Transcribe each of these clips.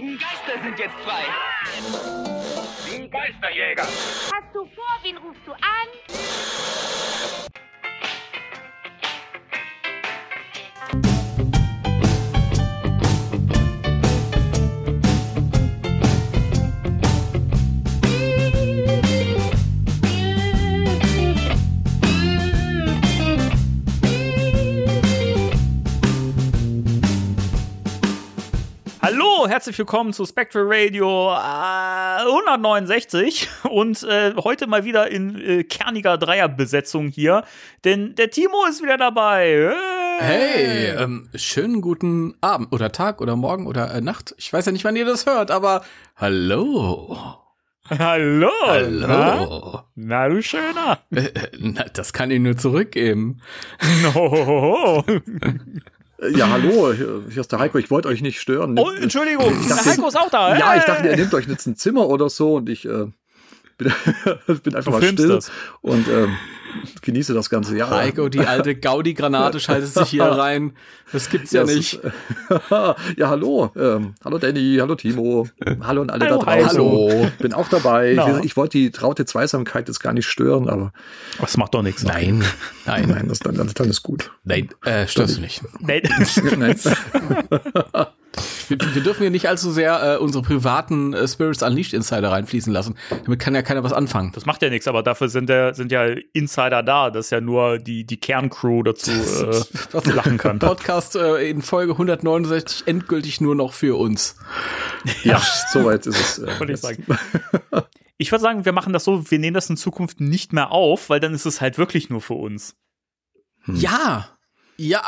ewigen Geister sind jetzt frei. Die Geisterjäger. Hast du vor, wen rufst du an? Hallo, herzlich willkommen zu Spectral Radio äh, 169 und äh, heute mal wieder in äh, kerniger Dreierbesetzung hier, denn der Timo ist wieder dabei. Hey, ähm, schönen guten Abend oder Tag oder Morgen oder äh, Nacht. Ich weiß ja nicht, wann ihr das hört, aber hallo. Hallo. Hallo. Na, na du Schöner. Äh, na, das kann ich nur zurückgeben. No. Ja, hallo, hier ist der Heiko. Ich wollte euch nicht stören. Oh, Entschuldigung, Ich der dachte- Heiko ist auch da. Ja, ich dachte, ihr nehmt euch jetzt ein Zimmer oder so und ich äh, bin, bin einfach Du mal still das. und ähm, genieße das ganze Jahr. Heiko, die alte Gaudi-Granate schaltet sich hier rein. Das gibt's ja es nicht. ist, ja, hallo. Ähm, hallo Danny, hallo Timo. Hallo an alle Hallo, da draußen. Hallo. Bin auch dabei. Na. Ich, ich wollte die traute Zweisamkeit jetzt gar nicht stören, aber Das macht doch nichts. Nein, nein, nein, das, dann, dann ist gut. nein, äh, störst du nicht. Nein. Nein. Wir, wir dürfen hier nicht allzu sehr äh, unsere privaten äh, Spirits Unleashed Insider reinfließen lassen. Damit kann ja keiner was anfangen. Das macht ja nichts, aber dafür sind, der, sind ja Insider da, dass ja nur die, die Kerncrew dazu äh, lachen kann. Podcast äh, in Folge 169 endgültig nur noch für uns. Ja, soweit ist es. Äh, Wollte ich sagen. Ich würde sagen, wir machen das so, wir nehmen das in Zukunft nicht mehr auf, weil dann ist es halt wirklich nur für uns. Ja. Ja,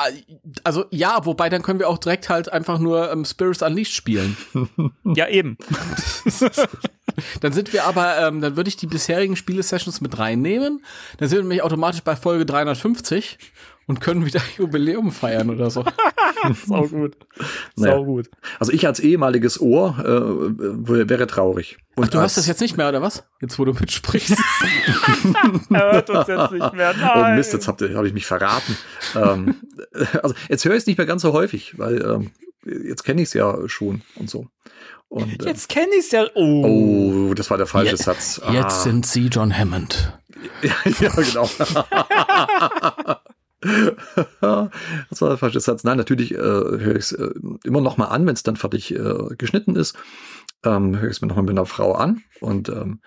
also ja, wobei dann können wir auch direkt halt einfach nur ähm, Spirits Unleashed spielen. Ja, eben. Dann sind wir aber, ähm, dann würde ich die bisherigen Spiele-Sessions mit reinnehmen. Dann sind wir nämlich automatisch bei Folge 350 und können wieder Jubiläum feiern oder so. Sau gut. Naja. Sau gut. Also ich als ehemaliges Ohr äh, wäre traurig. Und Ach, du hast das jetzt nicht mehr, oder was? Jetzt, wo du mitsprichst. Er hört uns jetzt nicht mehr. Oh Nein. Mist, jetzt habe hab ich mich verraten. ähm, also jetzt höre ich es nicht mehr ganz so häufig, weil ähm, jetzt kenne ich es ja schon und so. Und, äh, Jetzt kenne ich es ja. Oh. oh, das war der falsche Jetzt- Satz. Ah, Jetzt sind sie John Hammond. ja, genau. das war der falsche Satz. Nein, natürlich äh, höre ich es äh, immer noch mal an, wenn es dann fertig äh, geschnitten ist. Ähm, höre ich es mir noch mal mit einer Frau an. Und ähm,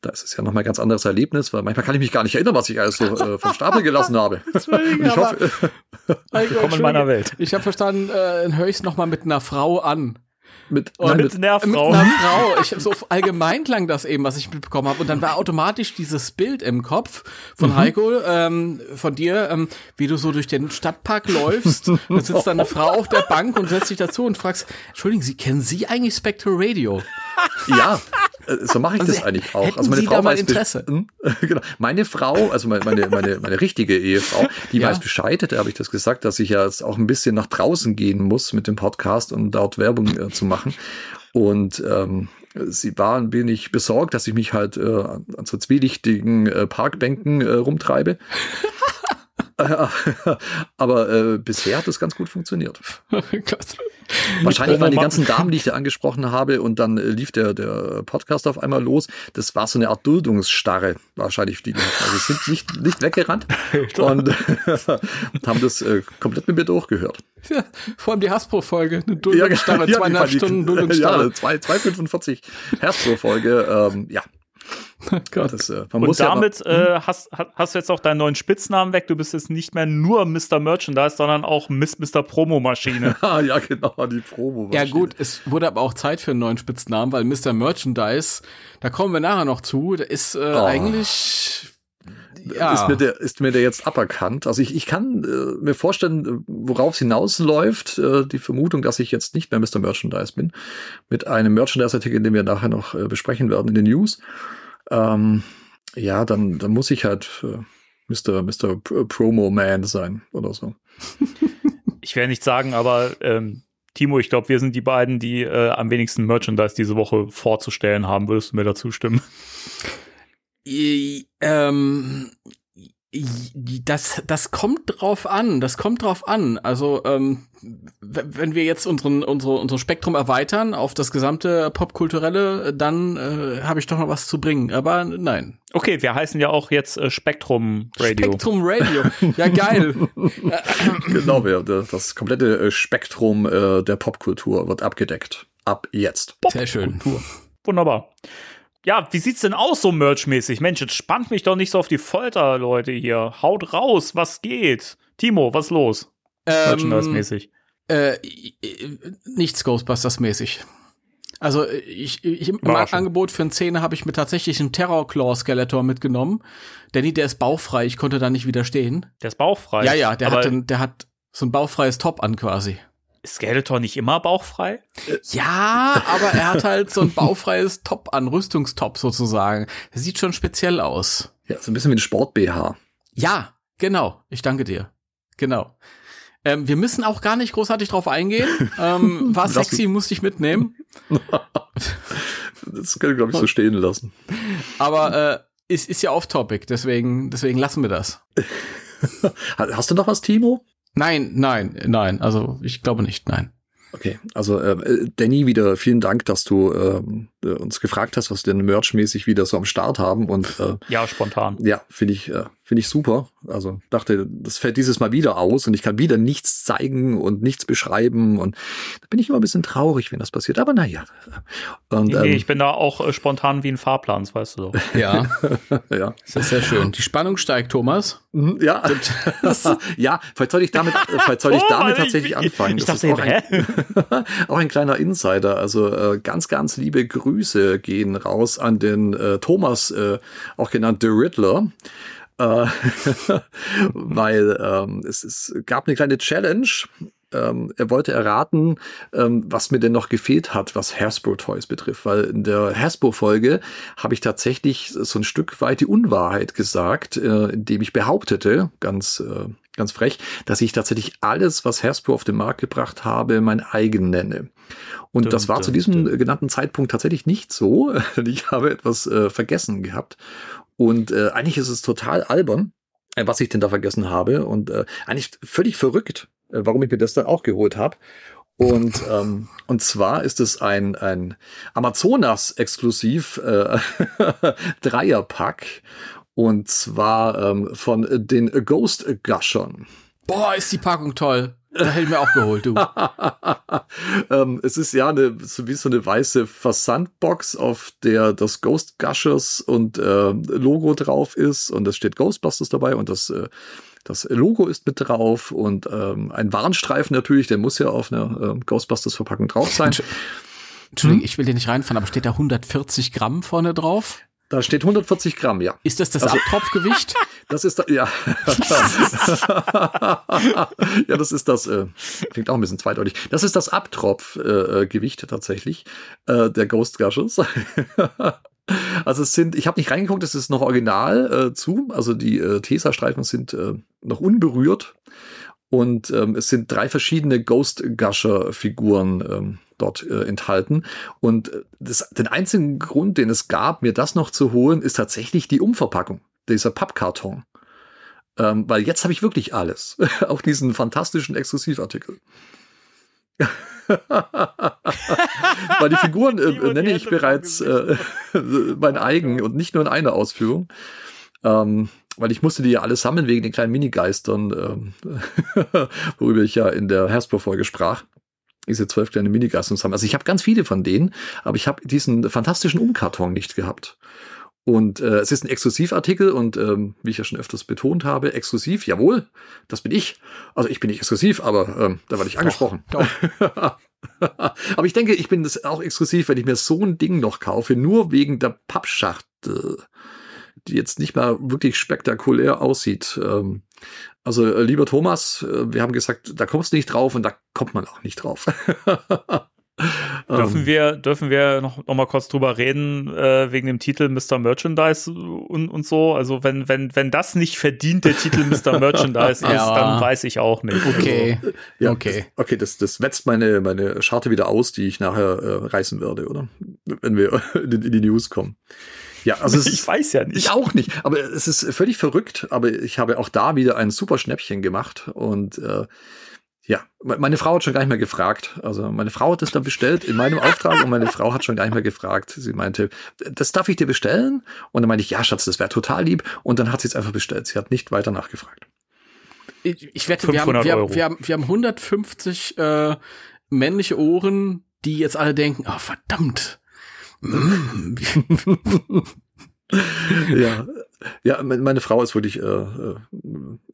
da ist es ja noch mal ein ganz anderes Erlebnis, weil manchmal kann ich mich gar nicht erinnern, was ich alles so äh, vom Stapel gelassen habe. Ich hoffe, Willkommen in meiner Welt. Ich habe verstanden, äh, dann höre ich es nochmal mit einer Frau an. Mit, Und nein, mit, mit, der Mit Frau. einer Frau. Ich hab so allgemein klang das eben, was ich mitbekommen habe. Und dann war automatisch dieses Bild im Kopf von Heiko, ähm, von dir, ähm, wie du so durch den Stadtpark läufst. Da sitzt da eine Frau auf der Bank und setzt sich dazu und fragst, Entschuldigen Sie, kennen Sie eigentlich Spectre Radio? Ja, äh, so mache ich Also, das eigentlich auch. hätten Sie da mal Interesse? Hm? genau. Meine Frau, also meine, meine, meine, meine richtige Ehefrau, die Ja. weiß Bescheid, da habe ich das gesagt, dass ich ja jetzt auch ein bisschen nach draußen gehen muss mit dem Podcast und dort Werbung äh, zu machen. Und ähm, sie war ein wenig besorgt, dass ich mich halt äh, an an so zwielichtigen äh, Parkbänken äh, rumtreibe. Äh, Aber äh, bisher hat das ganz gut funktioniert. Wahrscheinlich waren die Promo ganzen Damen, die ich da angesprochen habe, und dann äh, lief der, der Podcast auf einmal los. Das war so eine Art Duldungsstarre, wahrscheinlich die. Also sind nicht, nicht weggerannt und haben das äh, komplett mit mir durchgehört. Ja, vor allem die Hasbro-Folge, eine Duldungsstarre, die zweieinhalb fand ich- Stunden Duldungsstarre. Ja, zwei- 2,45 Herz-Folge. Ähm, ja, Gott. das, äh, man Und muss damit ja. äh, hast, hast hast du jetzt auch deinen neuen Spitznamen weg. Du bist jetzt nicht mehr nur Mr. Merchandise, sondern auch Miss Mr. Promo-Maschine. Ah, ja, genau, die Promo. Ja gut, es wurde aber auch Zeit für einen neuen Spitznamen, weil Mr. Merchandise, da kommen wir nachher noch zu, der ist äh, Oh. eigentlich ja, Ist, mir der, ist mir der jetzt aberkannt? Also ich, ich kann äh, mir vorstellen, äh, worauf es hinausläuft, äh, die Vermutung, dass ich jetzt nicht mehr Mr. Merchandise bin, mit einem Merchandise-Artikel, den wir nachher noch äh, besprechen werden in den News. Ähm, ja, dann, dann muss ich halt äh, Mr. Mr. Promo Man sein oder so. Ich werde nicht sagen, aber ähm, Timo, ich glaube, wir sind die beiden, die äh, am wenigsten Merchandise diese Woche vorzustellen haben. Würdest du mir dazu stimmen? I- ähm, Das, das kommt drauf an, das kommt drauf an. Also, ähm, wenn wir jetzt unseren, unsere, unser Spektrum erweitern auf das gesamte Popkulturelle, dann äh, habe ich doch noch was zu bringen. Aber nein. Okay, wir heißen ja auch jetzt äh, Spektrum Radio. Spektrum Radio. Ja, geil. Genau, wir, das komplette äh, Spektrum äh, der Popkultur wird abgedeckt. Ab jetzt. Sehr schön. Wunderbar. Ja, wie sieht's denn aus so merchmäßig? Mensch, jetzt spannt mich doch nicht so auf die Folter, Leute hier. Haut raus, was geht? Timo, was los? Ähm, Merchandise-mäßig. äh, nichts Ghostbusters-mäßig. Also ich, ich im. Angebot für einen Zehner habe ich mir tatsächlich einen Terror Claw Skeletor mitgenommen. Danny, der ist bauchfrei, ich konnte da nicht widerstehen. Der ist bauchfrei. Ja, ja, der hat, einen, der hat so ein bauchfreies Top an quasi. Skeletor nicht immer bauchfrei? Ja, aber er hat halt so ein bauchfreies Top an, Rüstungstop sozusagen. Das sieht schon speziell aus. Ja, so ein bisschen wie ein Sport-BH. Ja, genau. Ich danke dir. Genau. Ähm, wir müssen auch gar nicht großartig drauf eingehen. Ähm, war sexy, musste ich mitnehmen. Das können wir, glaube ich, so stehen lassen. Aber äh, ist, ist ja off-topic, deswegen, deswegen lassen wir das. Ha- Hast du noch was, Timo? Nein, nein, nein. Also ich glaube nicht, nein. Okay, also äh, Danny, wieder vielen Dank, dass du ähm, äh, uns gefragt hast, was wir denn merchmäßig wieder so am Start haben. Und äh, Ja, spontan. ja, finde ich, äh, finde ich super. Also dachte, das fällt dieses Mal wieder aus und ich kann wieder nichts zeigen und nichts beschreiben. Und da bin ich immer ein bisschen traurig, wenn das passiert. Aber naja. Und Nee, nee, ähm, ich bin da auch äh, spontan wie ein Fahrplan, das weißt du doch. Ja, ja. das ist sehr schön. Die Spannung steigt, Thomas. Mhm, Ja, ja, vielleicht soll ich damit, äh, vielleicht soll ich damit ich- tatsächlich ich, anfangen. Ich Das dachte, ist auch ein, auch ein kleiner Insider. Also äh, ganz, ganz liebe Grüße gehen raus an den äh, Thomas, äh, auch genannt The Riddler. Äh, weil ähm, es, es gab eine kleine Challenge. Ähm, er wollte erraten, ähm, was mir denn noch gefehlt hat, was Hasbro Toys betrifft. Weil in der Hasbro-Folge habe ich tatsächlich so ein Stück weit die Unwahrheit gesagt, äh, indem ich behauptete, ganz, äh, ganz frech, dass ich tatsächlich alles, was Hasbro auf den Markt gebracht habe, mein eigen nenne. Und Dum, das war dum, zu diesem dum. genannten Zeitpunkt tatsächlich nicht so. Ich habe etwas äh, vergessen gehabt. Und äh, eigentlich ist es total albern, äh, was ich denn da vergessen habe. Und äh, eigentlich völlig verrückt, äh, warum ich mir das dann auch geholt habe. Und, ähm, und zwar ist es ein, ein Amazonas-exklusiv äh, Dreierpack. Und zwar ähm, von den Ghost Gushern. Boah, ist die Packung toll. Da hätte ich mir auch geholt, du. ähm, es ist ja eine, so wie so eine weiße Versandbox, auf der das Ghost Gushers und äh, Logo drauf ist und es steht Ghostbusters dabei und das, äh, das Logo ist mit drauf und ähm, ein Warnstreifen natürlich, der muss ja auf einer äh, Ghostbusters-Verpackung drauf sein. Entschuldigung, ich will dir nicht reinfahren, aber steht da 140 Gramm vorne drauf? Da steht 140 Gramm, ja. Ist das das Also- Abtropfgewicht? Das ist da, ja. ja, das ist das, äh, klingt auch ein bisschen zweideutig. Das ist das Abtropfgewicht äh, Gewicht tatsächlich äh, der Ghost Gushers. also es sind, ich habe nicht reingeguckt, es ist noch original äh, zu. Also die äh, Tesa-Streifen sind äh, noch unberührt. Und ähm, es sind drei verschiedene Ghost Gusher-Figuren ähm, dort äh, enthalten. Und äh, das, den einzigen Grund, den es gab, mir das noch zu holen, ist tatsächlich die Umverpackung dieser Pappkarton. Ähm, weil jetzt habe ich wirklich alles. Auch diesen fantastischen Exklusivartikel. weil die Figuren äh, die nenne ich bereits äh, mein eigen und nicht nur in einer Ausführung. Ähm, weil ich musste die ja alle sammeln wegen den kleinen Minigeistern, ähm, worüber ich ja in der Hasbro-Folge sprach. Diese zwölf kleine Minigeister zusammen. Also ich habe ganz viele von denen, aber ich habe diesen fantastischen Umkarton nicht gehabt. Und äh, es ist ein Exklusivartikel und ähm, wie ich ja schon öfters betont habe, exklusiv, jawohl, das bin ich. Also ich bin nicht exklusiv, aber ähm, da werde ich angesprochen. aber ich denke, ich bin das auch exklusiv, wenn ich mir so ein Ding noch kaufe, nur wegen der Pappschachtel, die jetzt nicht mal wirklich spektakulär aussieht. Ähm, also äh, lieber Thomas, äh, wir haben gesagt, da kommst du nicht drauf und da kommt man auch nicht drauf. Dürfen Ähm, wir, dürfen wir noch, noch mal kurz drüber reden, äh, wegen dem Titel Mr. Merchandise und, und so? Also, wenn, wenn, wenn das nicht verdient, der Titel Mr. Merchandise ist, Ja. dann weiß ich auch nicht. Okay. Ja, okay. Das, okay, das, das wetzt meine, meine Scharte wieder aus, die ich nachher äh, reißen werde, oder? Wenn wir in die News kommen. Ja, also es Ich weiß ja nicht. Ich auch nicht, aber es ist völlig verrückt, aber ich habe auch da wieder ein super Schnäppchen gemacht und äh, ja, me- meine Frau hat schon gar nicht mehr gefragt. Also meine Frau hat es dann bestellt in meinem Auftrag und meine Frau hat schon gar nicht mehr gefragt. Sie meinte, das darf ich dir bestellen? Und dann meinte ich, ja, Schatz, das wäre total lieb. Und dann hat sie es einfach bestellt. Sie hat nicht weiter nachgefragt. Ich, ich wette, wir haben, 500 wir, haben, wir, haben, wir haben 150 äh, männliche Ohren, die jetzt alle denken, oh verdammt. Ja, ja, me- meine Frau ist wirklich, äh, äh,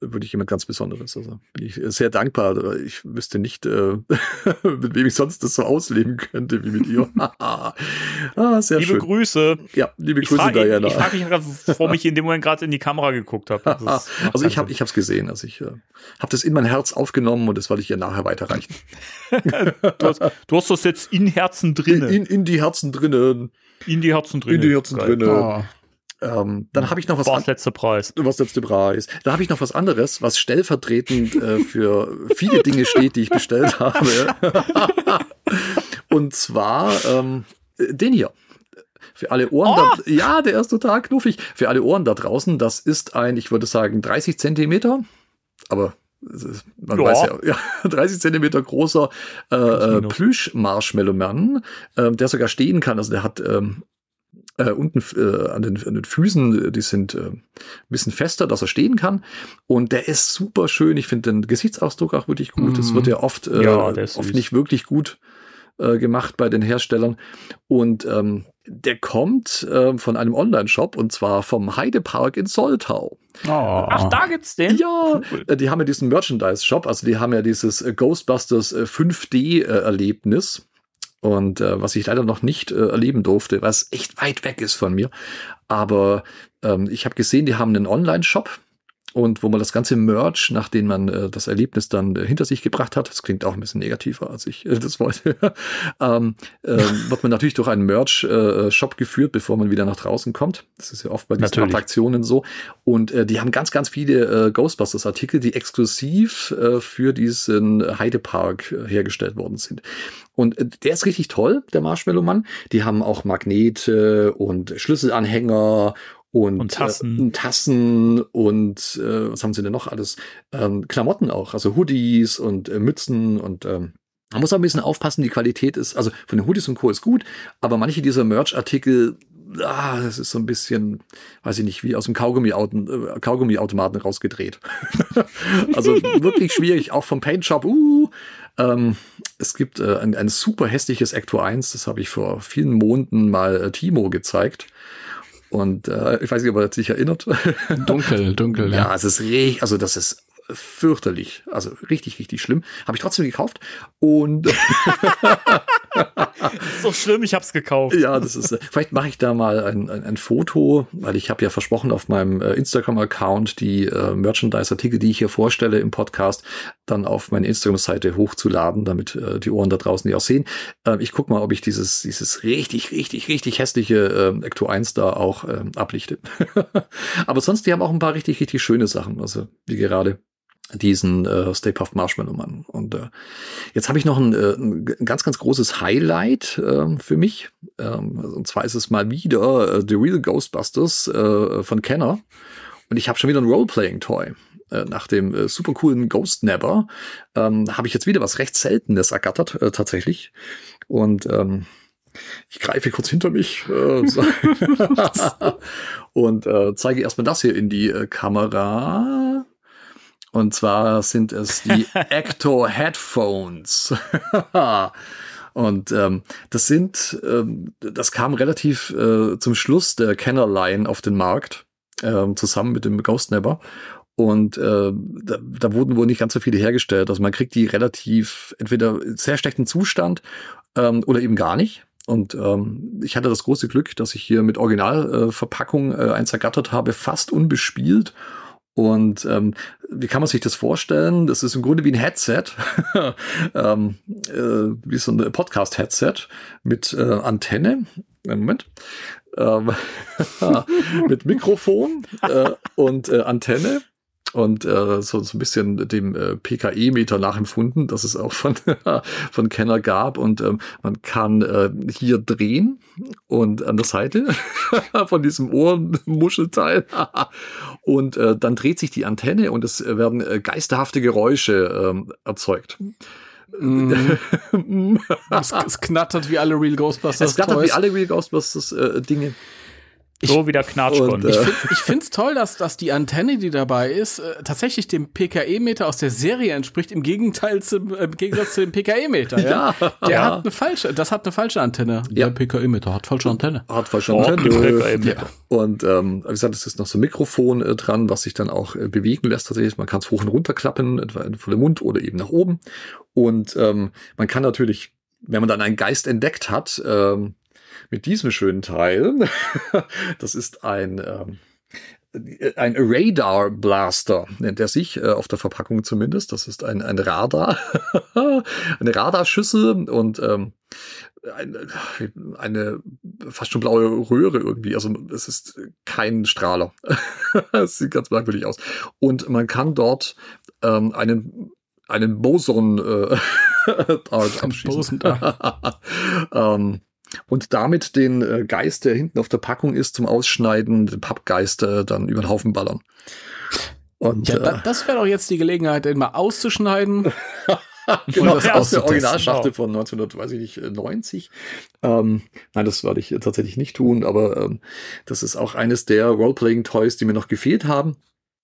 wirklich jemand ganz Besonderes. Also bin ich sehr dankbar. Ich wüsste nicht, äh, mit wem ich sonst das so ausleben könnte wie mit ihr. ah, sehr Liebe schön. Grüße. Ja, liebe Ich Grüße, frage Diana. ich frag mich gerade, warum ich in dem Moment gerade in die Kamera geguckt habe. Also ich habe ich es gesehen, also ich äh, habe das in mein Herz aufgenommen und das werde ich ihr nachher weiterreichen. Du, hast, du hast das jetzt in Herzen In, drinnen. in, in die Herzen drinnen, In die Herzen drinnen. in die Herzen drinnen. oh. Ähm, dann habe ich noch was War an das letzte Preis. was letzte Preis. Da habe ich noch was anderes, was stellvertretend äh, für viele Dinge steht, die ich bestellt habe. Und zwar ähm, den hier. Für alle Ohren, Oh! da, ja, der ist total knuffig. Für alle Ohren da draußen, das ist ein, ich würde sagen, 30 Zentimeter, aber ist- man Ja. weiß ja, ja, 30 Zentimeter großer äh, äh, minus. Plüsch-Marshmallow-Mann, äh, der sogar stehen kann. Also der hat ähm, äh, unten äh, an, den, an den Füßen, äh, die sind äh, ein bisschen fester, dass er stehen kann. Und der ist super schön. Ich finde den Gesichtsausdruck auch wirklich gut. Das Mhm. wird ja oft, äh, Ja, oft süß. nicht wirklich gut äh, gemacht bei den Herstellern. Und ähm, der kommt äh, von einem Online-Shop und zwar vom Heidepark in Soltau. Oh. Ach, da gibt's den? Ja, Cool. äh, die haben ja diesen Merchandise-Shop, also die haben ja dieses Ghostbusters äh, 5D-Erlebnis. Und äh, was ich leider noch nicht äh, erleben durfte, was echt weit weg ist von mir. Aber ähm, ich habe gesehen, die haben einen Online-Shop und wo man das ganze Merch, nachdem man äh, das Erlebnis dann äh, hinter sich gebracht hat, das klingt auch ein bisschen negativer, als ich äh, das wollte, ähm, äh, wird man natürlich durch einen Merch-Shop geführt, bevor man wieder nach draußen kommt. Das ist ja oft bei diesen Natürlich. Attraktionen so. Und äh, die haben ganz, ganz viele äh, Ghostbusters-Artikel, die exklusiv äh, für diesen Heidepark äh, hergestellt worden sind. Und äh, der ist richtig toll, der Marshmallow-Mann. Die haben auch Magnete und Schlüsselanhänger und, Und Tassen. Äh, Tassen und äh, was haben sie denn noch alles? Ähm, Klamotten auch, also Hoodies und äh, Mützen und ähm, man muss auch ein bisschen aufpassen, die Qualität ist, also von den Hoodies und Co. ist gut, aber manche dieser Merch-Artikel, ah, das ist so ein bisschen, weiß ich nicht, wie aus dem äh, Kaugummi-Automaten rausgedreht. also wirklich schwierig, auch vom Paint Shop, uh, ähm, es gibt äh, ein, ein super hässliches Ecto 1, das habe ich vor vielen Monaten mal äh, Timo gezeigt. Und äh, ich weiß nicht, ob er sich erinnert. Dunkel, dunkel, ja, ja. es ist richtig, also das ist fürchterlich, also richtig, richtig schlimm. Habe ich trotzdem gekauft und so schlimm, ich hab's gekauft. ja, das ist. äh, Vielleicht mache ich da mal ein, ein, ein Foto, weil ich habe ja versprochen, auf meinem äh, Instagram-Account die äh, Merchandise-Artikel, die ich hier vorstelle im Podcast, dann auf meine Instagram-Seite hochzuladen, damit äh, die Ohren da draußen die auch sehen. Äh, ich guck mal, ob ich dieses dieses richtig, richtig, richtig hässliche äh, Ecto 1 da auch äh, ablichte. Aber sonst, die haben auch ein paar richtig, richtig schöne Sachen. Also wie gerade diesen äh, Stay Puft Marshmallow Mann. Und äh, jetzt habe ich noch ein, äh, ein ganz, ganz großes Highlight äh, für mich. Ähm, und zwar ist es mal wieder äh, The Real Ghostbusters äh, von Kenner. Und ich habe schon wieder ein Role-Playing-Toy. Äh, nach dem äh, super coolen Ghost Nebber ähm, habe ich jetzt wieder was recht Seltenes ergattert, äh, tatsächlich. Und ähm, ich greife kurz hinter mich äh, und äh, zeige erstmal das hier in die äh, Kamera. Und zwar sind es die Ecto Headphones. Und ähm, das sind, ähm, das kam relativ äh, zum Schluss der Kenner-Line auf den Markt, ähm, zusammen mit dem Ghost Nebber. Und äh, da, da wurden wohl nicht ganz so viele hergestellt. Also man kriegt die relativ entweder sehr schlechten Zustand ähm, oder eben gar nicht. Und ähm, ich hatte das große Glück, dass ich hier mit Originalverpackung äh, äh, eins ergattert habe, fast unbespielt. Und ähm, wie kann man sich das vorstellen? Das ist im Grunde wie ein Headset, ähm, äh, wie so ein Podcast-Headset mit äh, Antenne. Moment. Ähm, mit Mikrofon äh, und äh, Antenne. Und äh, so, so ein bisschen dem äh, PKE-Meter nachempfunden, das es auch von, von Kenner gab. Und ähm, man kann äh, hier drehen und an der Seite von diesem Ohrenmuschelteil. und äh, dann dreht sich die Antenne und es werden äh, geisterhafte Geräusche ähm, erzeugt. Mm. es, es knattert wie alle Real Ghostbusters. Es knattert Toys. wie alle Real Ghostbusters äh, Dinge. So wie der Knatschbund. Und, äh, Ich finde es toll, dass, dass die Antenne, die dabei ist, äh, tatsächlich dem PKE-Meter aus der Serie entspricht, im Gegenteil zum, äh, im Gegensatz zu dem PKE-Meter. Ja, Ja. Der Ja. hat eine falsche, das hat eine falsche Antenne. Ja. Der PKE-Meter hat falsche Antenne. Hat Oh, verstanden. PKE-Meter. Und ähm, wie gesagt, es ist noch so ein Mikrofon äh, dran, was sich dann auch äh, bewegen lässt. Tatsächlich, man kann es hoch und runter klappen, etwa vor dem Mund oder eben nach oben. Und ähm, man kann natürlich, wenn man dann einen Geist entdeckt hat, ähm, mit diesem schönen Teil, das ist ein ähm, ein Radar Blaster nennt er sich, äh, auf der Verpackung zumindest. Das ist ein, ein Radar, eine Radarschüssel und ähm, eine, eine fast schon blaue Röhre irgendwie. Also es ist kein Strahler. Es sieht ganz merkwürdig aus. Und man kann dort ähm, einen einen Boson äh, abschießen. Boson ähm, und damit den äh, Geist, der hinten auf der Packung ist, zum Ausschneiden, den Pappgeist äh, dann über den Haufen ballern. Und Ja, äh, da, das wäre doch jetzt die Gelegenheit, den mal auszuschneiden. genau, das aus der. Originalschachtel von 1990. Ähm, nein, das werde ich tatsächlich nicht tun, aber ähm, das ist auch eines der Roleplaying-Toys, die mir noch gefehlt haben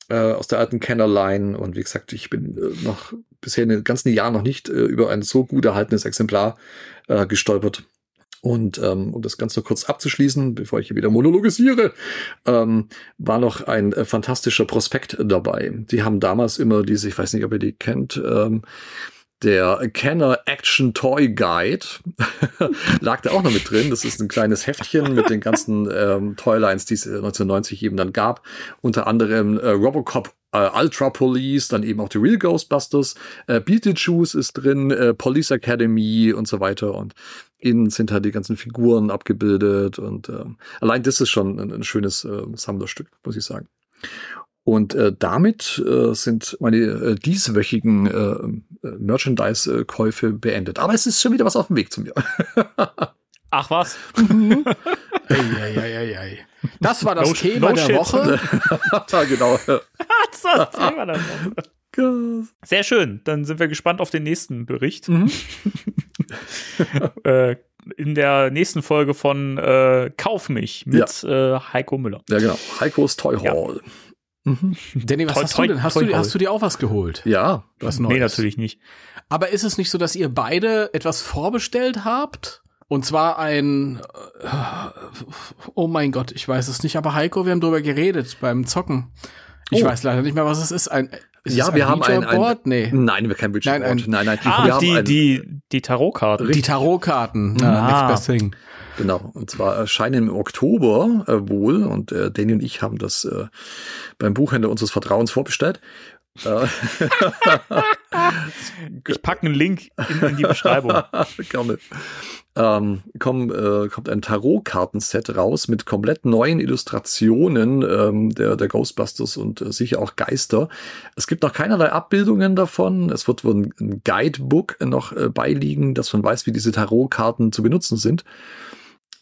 äh, aus der alten Kenner-Line. Und wie gesagt, ich bin äh, noch bisher in den ganzen Jahren noch nicht äh, über ein so gut erhaltenes Exemplar äh, gestolpert. Und ähm, um das Ganze kurz abzuschließen, bevor ich hier wieder monologisiere, ähm, war noch ein äh, fantastischer Prospekt dabei. Die haben damals immer diese, ich weiß nicht, ob ihr die kennt, ähm, der Kenner Action Toy Guide lag da auch noch mit drin. Das ist ein kleines Heftchen mit den ganzen ähm, Toylines, die es äh, 1990 eben dann gab. Unter anderem äh, Robocop äh, Ultra Police, dann eben auch die Real Ghostbusters. Äh, Beetlejuice ist drin, äh, Police Academy und so weiter. Und innen sind halt die ganzen Figuren abgebildet. Und ähm, allein das ist schon ein, ein schönes äh, Sammlerstück, muss ich sagen. Und äh, damit äh, sind meine äh, dieswöchigen äh, äh, Merchandise-Käufe beendet. Aber es ist schon wieder was auf dem Weg zu mir. Ach was? Eieieiei. Das war das No- Thema no der shit. Woche. ja, genau. Das war das Thema dann. Sehr schön. Dann sind wir gespannt auf den nächsten Bericht. Mhm. äh, in der nächsten Folge von äh, Kauf mich mit äh, Heiko Müller. Ja, genau. Heikos Toy Ja. Hall. Mhm. Danny, was Toi- hast du denn? Hast, toi- du, toi- hast du dir auch was geholt? Ja. Was Neues? Nee, natürlich nicht. Aber ist es nicht so, dass ihr beide etwas vorbestellt habt? Und zwar ein, oh mein Gott, ich weiß es nicht, aber Heiko, wir haben drüber geredet beim Zocken. Ich Oh. weiß leider nicht mehr, was es ist. Ein, ist Ja, es wir haben ein- Ouija Board? Nee. Nein, wir kein Bridgeboard. Nein, Nein, ein- nein, Ah, wir haben die, ein, die, die Tarotkarten. Die Tarotkarten. Ah, Ah. next best thing. Genau, und zwar erscheinen im Oktober äh, wohl und äh, Danny und ich haben das äh, beim Buchhändler unseres Vertrauens vorbestellt. Äh, Ich packe einen Link in, in die Beschreibung. Gerne. Ähm, komm, äh, kommt ein Tarotkartenset raus mit komplett neuen Illustrationen ähm, der, der Ghostbusters und äh, sicher auch Geister. Es gibt noch keinerlei Abbildungen davon. Es wird wohl ein, ein Guidebook noch äh, beiliegen, dass man weiß, wie diese Tarotkarten zu benutzen sind.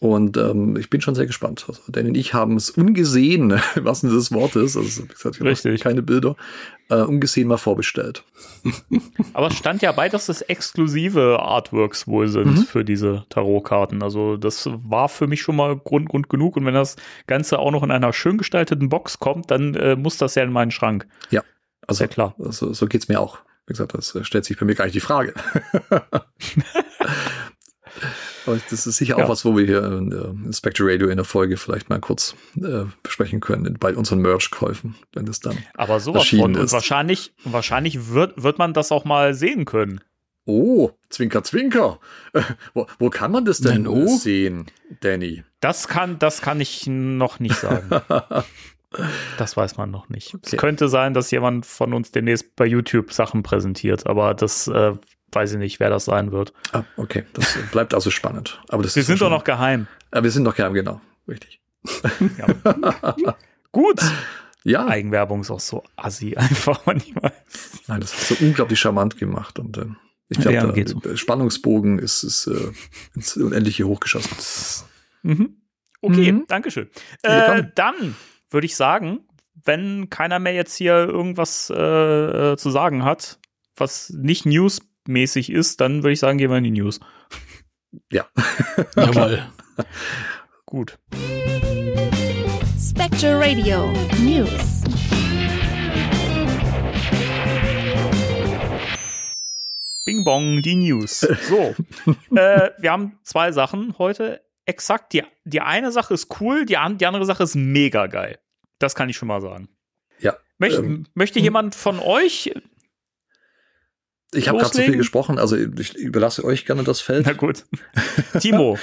Und ähm, ich bin schon sehr gespannt. Also, denn und ich haben es ungesehen, was denn das Wort ist. Also, wie gesagt, Richtig. keine Bilder. Äh, ungesehen mal vorbestellt. Aber es stand ja bei, dass es exklusive Artworks wohl sind Mhm. für diese Tarotkarten. Also das war für mich schon mal Grund, Grund genug. Und wenn das Ganze auch noch in einer schön gestalteten Box kommt, dann äh, muss das ja in meinen Schrank. Also Ja klar. So, so geht's mir auch. Wie gesagt, das äh, stellt sich bei mir gar nicht die Frage. Das ist sicher Ja. auch was, wo wir hier in, äh, in Spectre Radio in der Folge vielleicht mal kurz äh, besprechen können bei unseren Merch-Käufen, wenn das dann. Aber sowas Erschienen von. Und ist. wahrscheinlich, wahrscheinlich wird, wird man das auch mal sehen können. Oh, Zwinker, Zwinker. Äh, wo, wo kann man das denn no. sehen, Danny? Das kann, das kann ich noch nicht sagen. Das weiß man noch nicht. Okay. Es könnte sein, dass jemand von uns demnächst bei YouTube Sachen präsentiert, aber das äh, weiß ich nicht, wer das sein wird. Ah, okay, das bleibt also spannend. Aber das Wir ist sind ja doch noch geheim. Äh, wir sind noch geheim, genau. Richtig. Gut. Ja, Eigenwerbung ist auch so assi einfach manchmal. nein, das hast du unglaublich charmant gemacht und äh, ich glaube, Ja, der, so. Spannungsbogen ist, ist äh, ins Unendliche hochgeschossen. Mhm. Okay, Mhm. Dankeschön. Ja, Äh, dann würde ich sagen, wenn keiner mehr jetzt hier irgendwas äh, äh, zu sagen hat, was nicht newsmäßig ist, dann würde ich sagen, gehen wir in die News. Ja. Jawohl. Gut. Spectre Radio News. Bing Bong, die News. So, äh, wir haben zwei Sachen heute. Exakt, die, die eine Sache ist cool, die, an, die andere Sache ist mega geil. Das kann ich schon mal sagen. Ja. Möcht, ähm, möchte jemand von euch? Ich habe gerade zu viel gesprochen, also ich überlasse euch gerne das Feld. Na gut. Timo.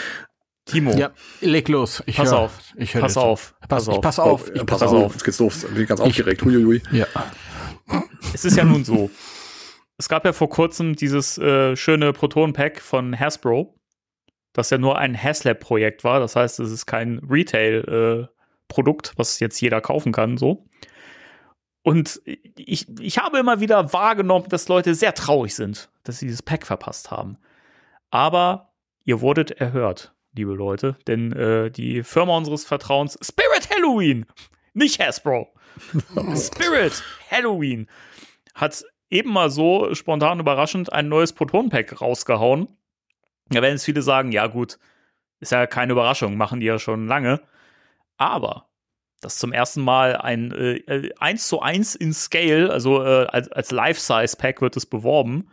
Timo. Ja, leg los. Ich Pass hör, auf. Ich hör Pass zu. auf. Pass, ich auf. pass auf. Oh, Ich ja, pass pass auf. auf, jetzt geht's los. Bin ich ganz aufgeregt. Huiuiui. Ja. Es ist ja nun so. Es gab ja vor kurzem dieses äh, schöne Proton-Pack von Hasbro, das ja nur ein Haslab-Projekt war. Das heißt, es ist kein Retail-Produkt, was jetzt jeder kaufen kann, so. Und ich, ich habe immer wieder wahrgenommen, dass Leute sehr traurig sind, dass sie dieses Pack verpasst haben. Aber ihr wurdet erhört, liebe Leute, denn äh, die Firma unseres Vertrauens, Spirit Halloween, nicht Hasbro, Spirit Halloween, hat eben mal so spontan überraschend ein neues Proton-Pack rausgehauen. Da werden jetzt viele sagen, ja gut, ist ja keine Überraschung, machen die ja schon lange. Aber das zum ersten Mal ein äh, äh, 1 zu 1 in Scale, also äh, als, als Life-Size-Pack wird es beworben.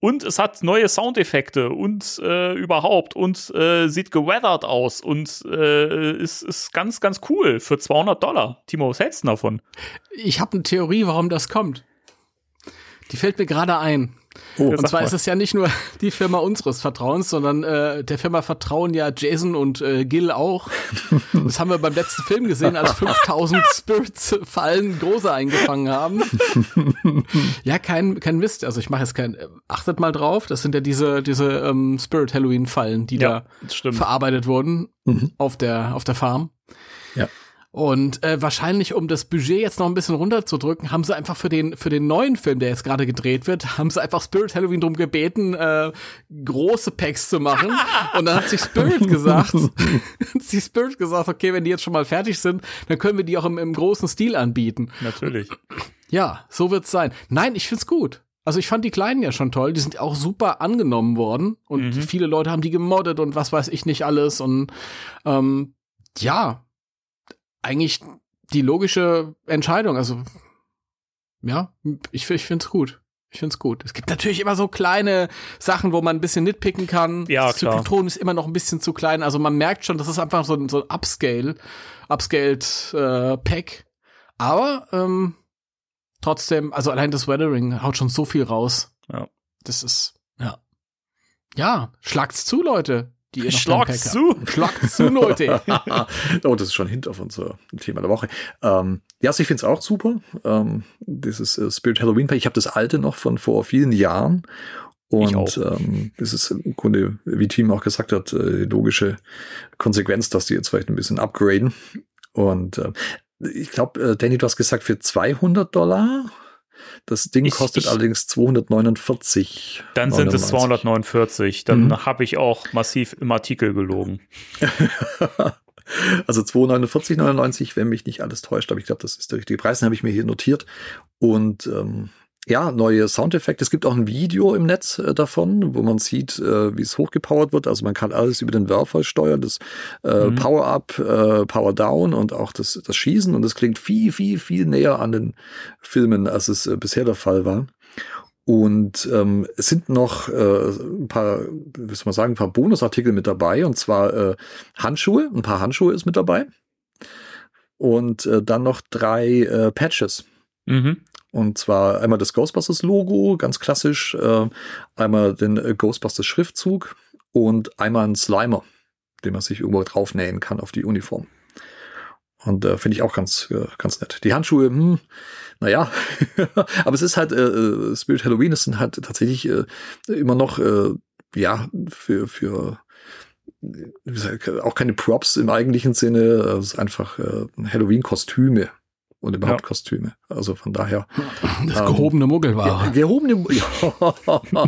Und es hat neue Soundeffekte und äh, überhaupt und äh, sieht geweathert aus und äh, ist, ist ganz, ganz cool für 200 Dollar. Timo, was hältst du davon? Ich habe eine Theorie, warum das kommt. Die fällt mir gerade ein. Oh, Und zwar mal. ist es ja nicht nur die Firma unseres Vertrauens, sondern äh, der Firma vertrauen ja Jason und äh, Gil auch. Das haben wir beim letzten Film gesehen, als 5000 Spirits-Fallen große eingefangen haben. ja, kein, kein Mist. Also ich mache jetzt kein. äh, Achtet mal drauf. Das sind ja diese, diese ähm, Spirit-Halloween-Fallen, die Ja, da stimmt. verarbeitet wurden Mhm. auf der, auf der Farm. Und äh, wahrscheinlich, um das Budget jetzt noch ein bisschen runterzudrücken, haben sie einfach für den, für den neuen Film, der jetzt gerade gedreht wird, haben sie einfach Spirit Halloween drum gebeten, äh, große Packs zu machen. Und dann hat sich Spirit gesagt, hat sich Spirit gesagt, okay, wenn die jetzt schon mal fertig sind, dann können wir die auch im, im großen Stil anbieten. Natürlich. Ja, so wird's sein. Nein, ich find's gut. Also ich fand die Kleinen ja schon toll, die sind auch super angenommen worden und Mhm. viele Leute haben die gemoddet und was weiß ich nicht alles und ähm, ja, eigentlich die logische Entscheidung. Also ja, ich, ich find's gut. Ich find's gut. Es gibt natürlich immer so kleine Sachen, wo man ein bisschen nitpicken kann. Ja, das klar. Zyklotron ist immer noch ein bisschen zu klein. Also man merkt schon, das ist einfach so ein, so ein Upscale, Upscaled äh, Pack. Aber ähm, trotzdem, also allein das Weathering haut schon so viel raus. Ja. Das ist, ja. Ja, schlagt's zu, Leute. Die ihr Pack zu. habt. Schlagt's zu, Leute. oh, das ist schon hinter auf unser Thema der Woche. Ähm, ja, also ich finde es auch super. Ähm, dieses äh, Spirit Halloween Pack. Ich habe das alte noch von vor vielen Jahren. Und ähm, das ist im Grunde, wie Team auch gesagt hat, äh, logische Konsequenz, dass die jetzt vielleicht ein bisschen upgraden. Und äh, ich glaube, äh, Danny, du hast gesagt, für 200 Dollar. Das Ding Ich- kostet ich- allerdings 249. Dann sind es 99. 249. Dann Mhm. habe ich auch massiv im Artikel gelogen. also 249,99, wenn mich nicht alles täuscht, aber ich glaube, das ist der richtige Preis, den habe ich mir hier notiert. Und ähm, ja, neue Soundeffekte. Es gibt auch ein Video im Netz äh, davon, wo man sieht, äh, wie es hochgepowert wird. Also man kann alles über den Werfer steuern, das äh, Mhm. Power-Up, äh, Power-Down und auch das, das Schießen. Und es klingt viel, viel, viel näher an den Filmen, als es äh, bisher der Fall war. Und ähm, es sind noch äh, ein paar, wie soll man sagen, ein paar Bonusartikel mit dabei. Und zwar äh, Handschuhe, ein paar Handschuhe ist mit dabei. Und äh, dann noch drei äh, Patches. Mhm. Und zwar einmal das Ghostbusters-Logo, ganz klassisch, äh, einmal den äh, Ghostbusters-Schriftzug und einmal ein Slimer, den man sich irgendwo draufnähen kann auf die Uniform. Und äh, finde ich auch ganz, äh, ganz nett. Die Handschuhe, hm, naja, aber es ist halt, äh, äh, Spirit Halloween, es sind halt tatsächlich äh, immer noch, äh, ja, für, für auch keine Props im eigentlichen Sinne, es ist einfach äh, Halloween-Kostüme. Und überhaupt Ja. Kostüme. Also von daher. Das Ähm, gehobene Muggelware. Ja, gehobene. Ja.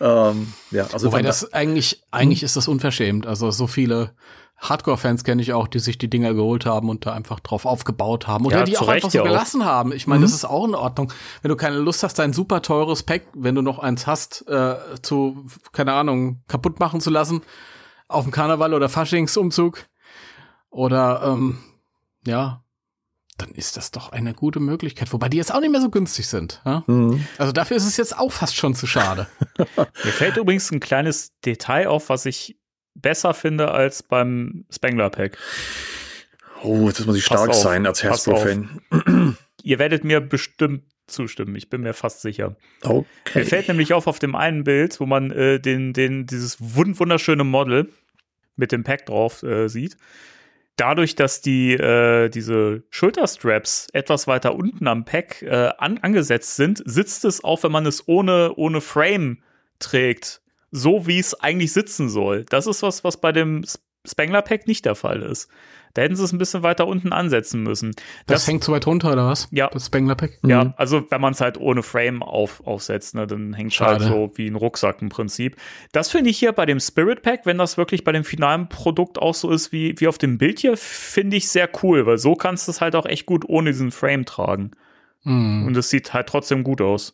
ähm, ja, also Wobei von da- das eigentlich, eigentlich ist das unverschämt. Also so viele Hardcore-Fans kenne ich auch, die sich die Dinger geholt haben und da einfach drauf aufgebaut haben. Oder Ja, die auch Recht einfach so auch. gelassen haben. Ich meine, das ist auch in Ordnung. Wenn du keine Lust hast, dein super teures Pack, wenn du noch eins hast, äh, zu, keine Ahnung, kaputt machen zu lassen, auf dem Karneval oder Faschingsumzug. Oder ähm, ja, dann ist das doch eine gute Möglichkeit. Wobei die jetzt auch nicht mehr so günstig sind. Ja? Mhm. Also dafür ist es jetzt auch fast schon zu schade. Mir fällt übrigens ein kleines Detail auf, was ich besser finde als beim Spengler Pack. Oh, jetzt muss ich stark auf, sein als Hasbro-Fan. Ihr werdet mir bestimmt zustimmen, ich bin mir fast sicher. Mir Okay. fällt nämlich auf auf dem einen Bild, wo man äh, den, den, dieses wund wunderschöne Model mit dem Pack drauf äh, sieht. Dadurch, dass die äh, diese Schulterstraps etwas weiter unten am Pack äh, an, angesetzt sind, sitzt es auch, wenn man es ohne, ohne Frame trägt, so wie es eigentlich sitzen soll. Das ist was, was bei dem Spengler Pack nicht der Fall ist. Da hätten sie es ein bisschen weiter unten ansetzen müssen. Das, hängt so weit runter, oder was? Ja. Das Spengler Pack? Mhm. Ja, also wenn man es halt ohne Frame auf, aufsetzt, ne, dann hängt es halt so wie ein Rucksack im Prinzip. Das finde ich hier bei dem Spirit Pack, wenn das wirklich bei dem finalen Produkt auch so ist wie, wie auf dem Bild hier, finde ich sehr cool, weil so kannst du es halt auch echt gut ohne diesen Frame tragen. Mhm. Und es sieht halt trotzdem gut aus.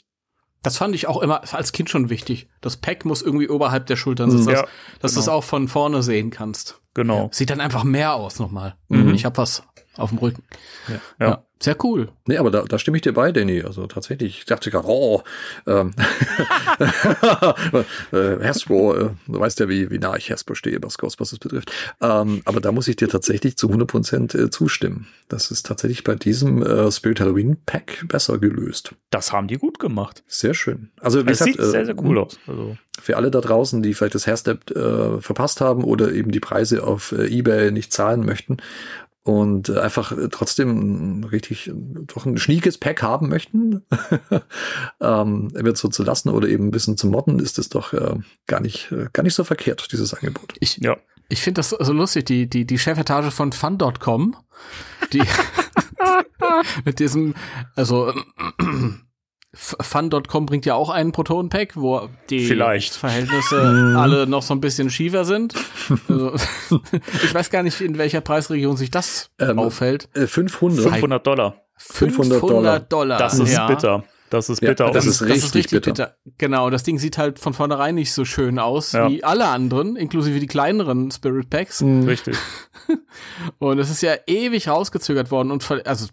Das fand ich auch immer als Kind schon wichtig. Das Pack muss irgendwie oberhalb der Schultern sitzen, Ja, dass, dass du es genau. auch von vorne sehen kannst. Genau. Sieht dann einfach mehr aus nochmal. Mhm. Ich hab was auf dem Rücken. Ja. Ja. Sehr cool. Nee, aber da, da stimme ich dir bei, Danny. Also tatsächlich, ich dachte gerade, oh, ähm, äh, Hasbro, äh, du weißt ja, wie, wie nah ich Hasbro stehe, was Ghostbusters betrifft. Ähm, aber da muss ich dir tatsächlich zu 100 Prozent äh, zustimmen. Das ist tatsächlich bei diesem äh, Spirit Halloween Pack besser gelöst. Das haben die gut gemacht. Sehr schön. Also, wie Es gesagt, sieht äh, sehr, sehr cool aus. Also, Für alle da draußen, die vielleicht das Hairstep äh, verpasst haben oder eben die Preise auf äh, Ebay nicht zahlen möchten und äh, einfach äh, trotzdem ein richtig doch ein schniekes Pack haben möchten, ähm, wird so zu lassen oder eben ein bisschen zu modden, ist es doch äh, gar nicht äh, gar nicht so verkehrt dieses Angebot. Ich, ja. ich finde das so lustig, die, die, die Chefetage von Fun.com, die mit diesem, also Fun.com bringt ja auch einen Proton-Pack, wo die Vielleicht. Verhältnisse alle noch so ein bisschen schiefer sind. Also, ich weiß gar nicht, in welcher Preisregion sich das Ähm, auffällt. Äh, 500. 500 Dollar. 500 Dollar. Dollar. Das ist ja. bitter. Das ist Ja, bitter. das Und ist richtig bitter. Genau, das Ding sieht halt von vornherein nicht so schön aus Ja. wie alle anderen, inklusive die kleineren Spirit Packs. Mhm. richtig. Und es ist ja ewig rausgezögert worden und also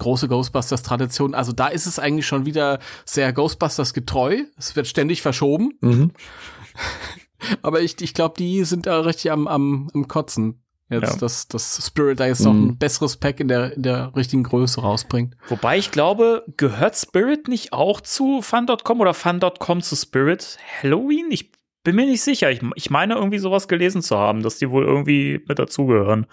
große Ghostbusters-Tradition. Also da ist es eigentlich schon wieder sehr Ghostbusters getreu. Es wird ständig verschoben. Mhm. Aber ich, ich glaube, die sind da richtig am, am, am Kotzen. Jetzt, Ja. dass das Spirit da jetzt noch Mhm. ein besseres Pack in der, in der richtigen Größe rausbringt. Wobei ich glaube, gehört Spirit nicht auch zu Fun.com oder Fun.com zu Spirit Halloween? Ich bin mir nicht sicher. Ich, ich meine irgendwie sowas gelesen zu haben, dass die wohl irgendwie mit dazugehören.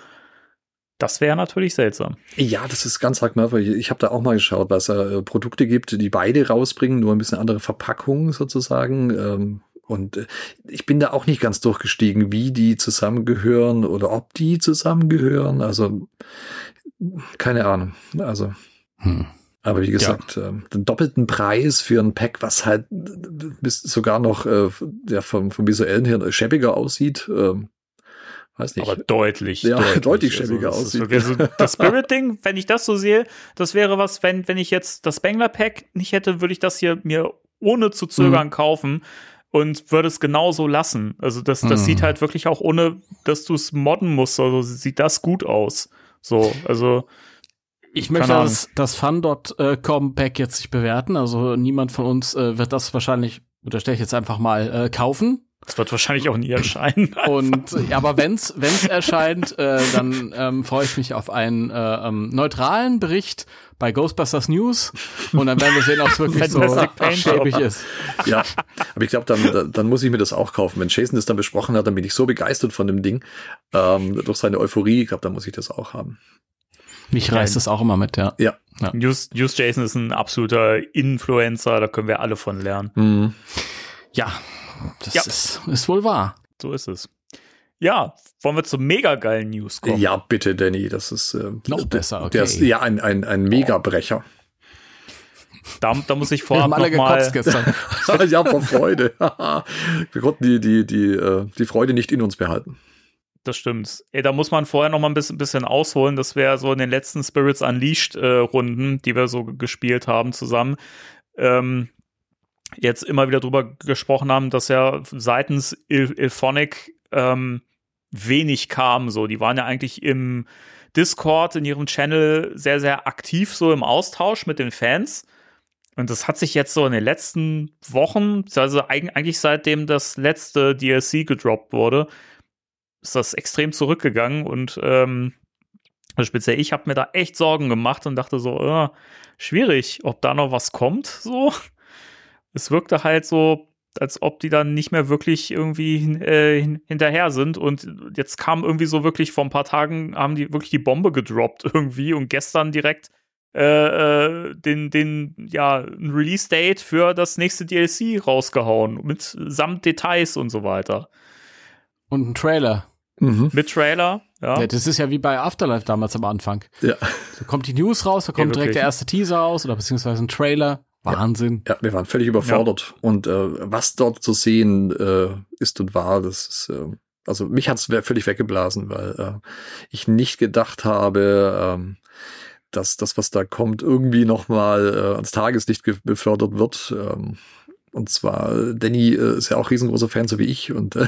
Das wäre natürlich seltsam. Ja, das ist ganz arg merkwürdig. Ich habe da auch mal geschaut, was es äh, Produkte gibt, die beide rausbringen, nur ein bisschen andere Verpackungen sozusagen. Ähm, und äh, ich bin da auch nicht ganz durchgestiegen, wie die zusammengehören oder ob die zusammengehören. Also keine Ahnung. Also, Hm. aber wie gesagt, ähm, den doppelten Preis für ein Pack, was halt äh, bis sogar noch äh, ja, vom, vom visuellen her schäbiger aussieht. Ähm, weiß nicht. Aber deutlich. Ja, deutlich schäbiger das ist aussieht. Also das Spirit-Ding, wenn ich das so sehe, das wäre was, wenn, wenn ich jetzt das Spengler-Pack nicht hätte, würde ich das hier mir ohne zu Mhm. zögern kaufen und würde es genauso lassen. Also das, das Mhm. sieht halt wirklich auch ohne, dass du es modden musst, also sieht das gut aus. So, also Ich möchte das, das Fun.com Pack jetzt nicht bewerten. Also niemand von uns äh, wird das wahrscheinlich, unterstelle ich jetzt einfach mal, äh, kaufen. Das wird wahrscheinlich auch nie erscheinen. Und äh, aber wenn's wenn's erscheint, äh, dann ähm, freue ich mich auf einen äh, ähm, neutralen Bericht bei Ghostbusters News und dann werden wir sehen, ob es wirklich so schäbig ist. Ja, aber ich glaube, dann, dann- muss ich mir das auch kaufen. Wenn Jason das dann besprochen hat, dann bin ich so begeistert von dem Ding, ähm, durch seine Euphorie. Ich glaube, dann muss ich das auch haben. Mich reißt das auch immer mit, ja. Ja. News, News Jason ist ein absoluter Influencer, da können wir alle von lernen. Mhm. Ja, das Ja. Ist, ist wohl wahr. So ist es. Ja, wollen wir zu mega geilen News kommen? Ja, bitte, Danny, das ist äh, Noch besser, okay. Der ist ja ein, ein, ein Megabrecher. Da, da muss ich Wir vorab haben alle noch mal, gestern. ja, vor Freude. Wir konnten die, die, die, äh, die Freude nicht in uns behalten. Das stimmt. Ey, da muss man vorher noch mal ein bisschen, bisschen ausholen. Das wäre so in den letzten Spirits Unleashed äh, Runden, die wir so gespielt haben zusammen. Ähm, jetzt immer wieder drüber gesprochen haben, dass ja seitens Il Ilphonic ähm, wenig kam. So, die waren ja eigentlich im Discord in ihrem Channel sehr, sehr aktiv so im Austausch mit den Fans. Und das hat sich jetzt so in den letzten Wochen, also eigentlich seitdem das letzte DLC gedroppt wurde, ist das extrem zurückgegangen und ähm, speziell ich habe mir da echt Sorgen gemacht und dachte so, äh, schwierig, ob da noch was kommt. So, es wirkte halt so, als ob die dann nicht mehr wirklich irgendwie äh, hinterher sind und jetzt kam irgendwie so wirklich vor ein paar Tagen haben die wirklich die Bombe gedroppt irgendwie und gestern direkt äh, den, den, ja, ein Release-Date für das nächste DLC rausgehauen, mit samt Details und so weiter. Und ein Trailer. Mhm. Mit Trailer, ja. Ja, das ist ja wie bei Afterlife damals am Anfang. Ja. Da kommt die News raus, da kommt Ja, direkt der erste Teaser raus oder beziehungsweise ein Trailer. Wahnsinn. ja, wir waren völlig überfordert. Und äh, was dort zu sehen äh, ist und war, das ist, äh, also mich hat's es völlig weggeblasen, weil äh, ich nicht gedacht habe, ähm, dass das, was da kommt, irgendwie nochmal äh, ans Tageslicht ge- befördert wird. Ähm, und zwar, äh, Danny äh, ist ja auch riesengroßer Fan, so wie ich. Und, äh,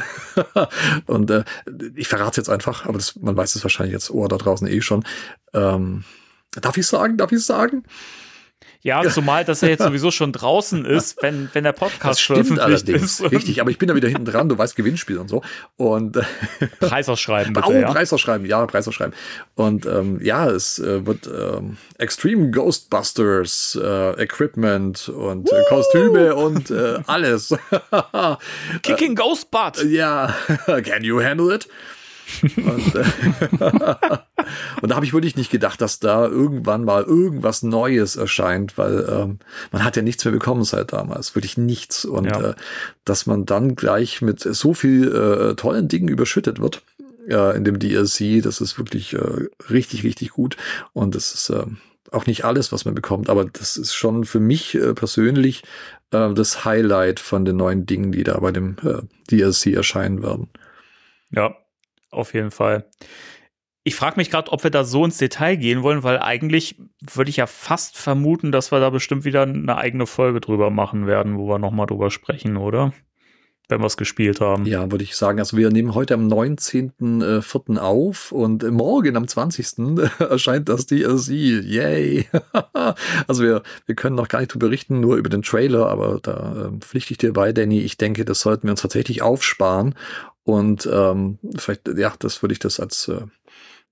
und äh, ich verrate es jetzt einfach, aber das, man weiß es wahrscheinlich jetzt Ohr da draußen eh schon. Ähm, darf ich sagen? Darf ich sagen? Ja, zumal das ja jetzt sowieso schon draußen ist, wenn, wenn der Podcast Das stimmt veröffentlicht allerdings. ist. Richtig, aber ich bin da wieder hinten dran, du weißt Gewinnspiel und so. Und äh, Preisausschreiben bitte, oh, ja. Preisausschreiben, ja, Preisausschreiben. Und ähm, ja, es äh, wird ähm, Extreme Ghostbusters äh, Equipment und äh, Kostüme und äh, alles. Kicking Ghost Butt. ja, can you handle it? Und, äh, und da habe ich wirklich nicht gedacht, dass da irgendwann mal irgendwas Neues erscheint, weil ähm, man hat ja nichts mehr bekommen seit damals, wirklich nichts. Und Ja. äh, dass man dann gleich mit so viel äh, tollen Dingen überschüttet wird äh, in dem DLC, das ist wirklich äh, richtig, richtig gut. Und das ist äh, auch nicht alles, was man bekommt, aber das ist schon für mich äh, persönlich äh, das Highlight von den neuen Dingen, die da bei dem äh, DLC erscheinen werden. Ja, auf jeden Fall. Ich frage mich gerade, ob wir da so ins Detail gehen wollen, weil eigentlich würde ich ja fast vermuten, dass wir da bestimmt wieder eine eigene Folge drüber machen werden, wo wir nochmal drüber sprechen, oder? Wenn wir es gespielt haben. Ja, würde ich sagen. Also wir nehmen heute am 19.04. auf und morgen am 20. erscheint das DLC. Yay! also wir, wir können noch gar nicht drüber berichten, nur über den Trailer, aber da ähm, pflichte ich dir bei, Danny. Ich denke, das sollten wir uns tatsächlich aufsparen. Und ähm, vielleicht, ja, das würde ich das als, äh,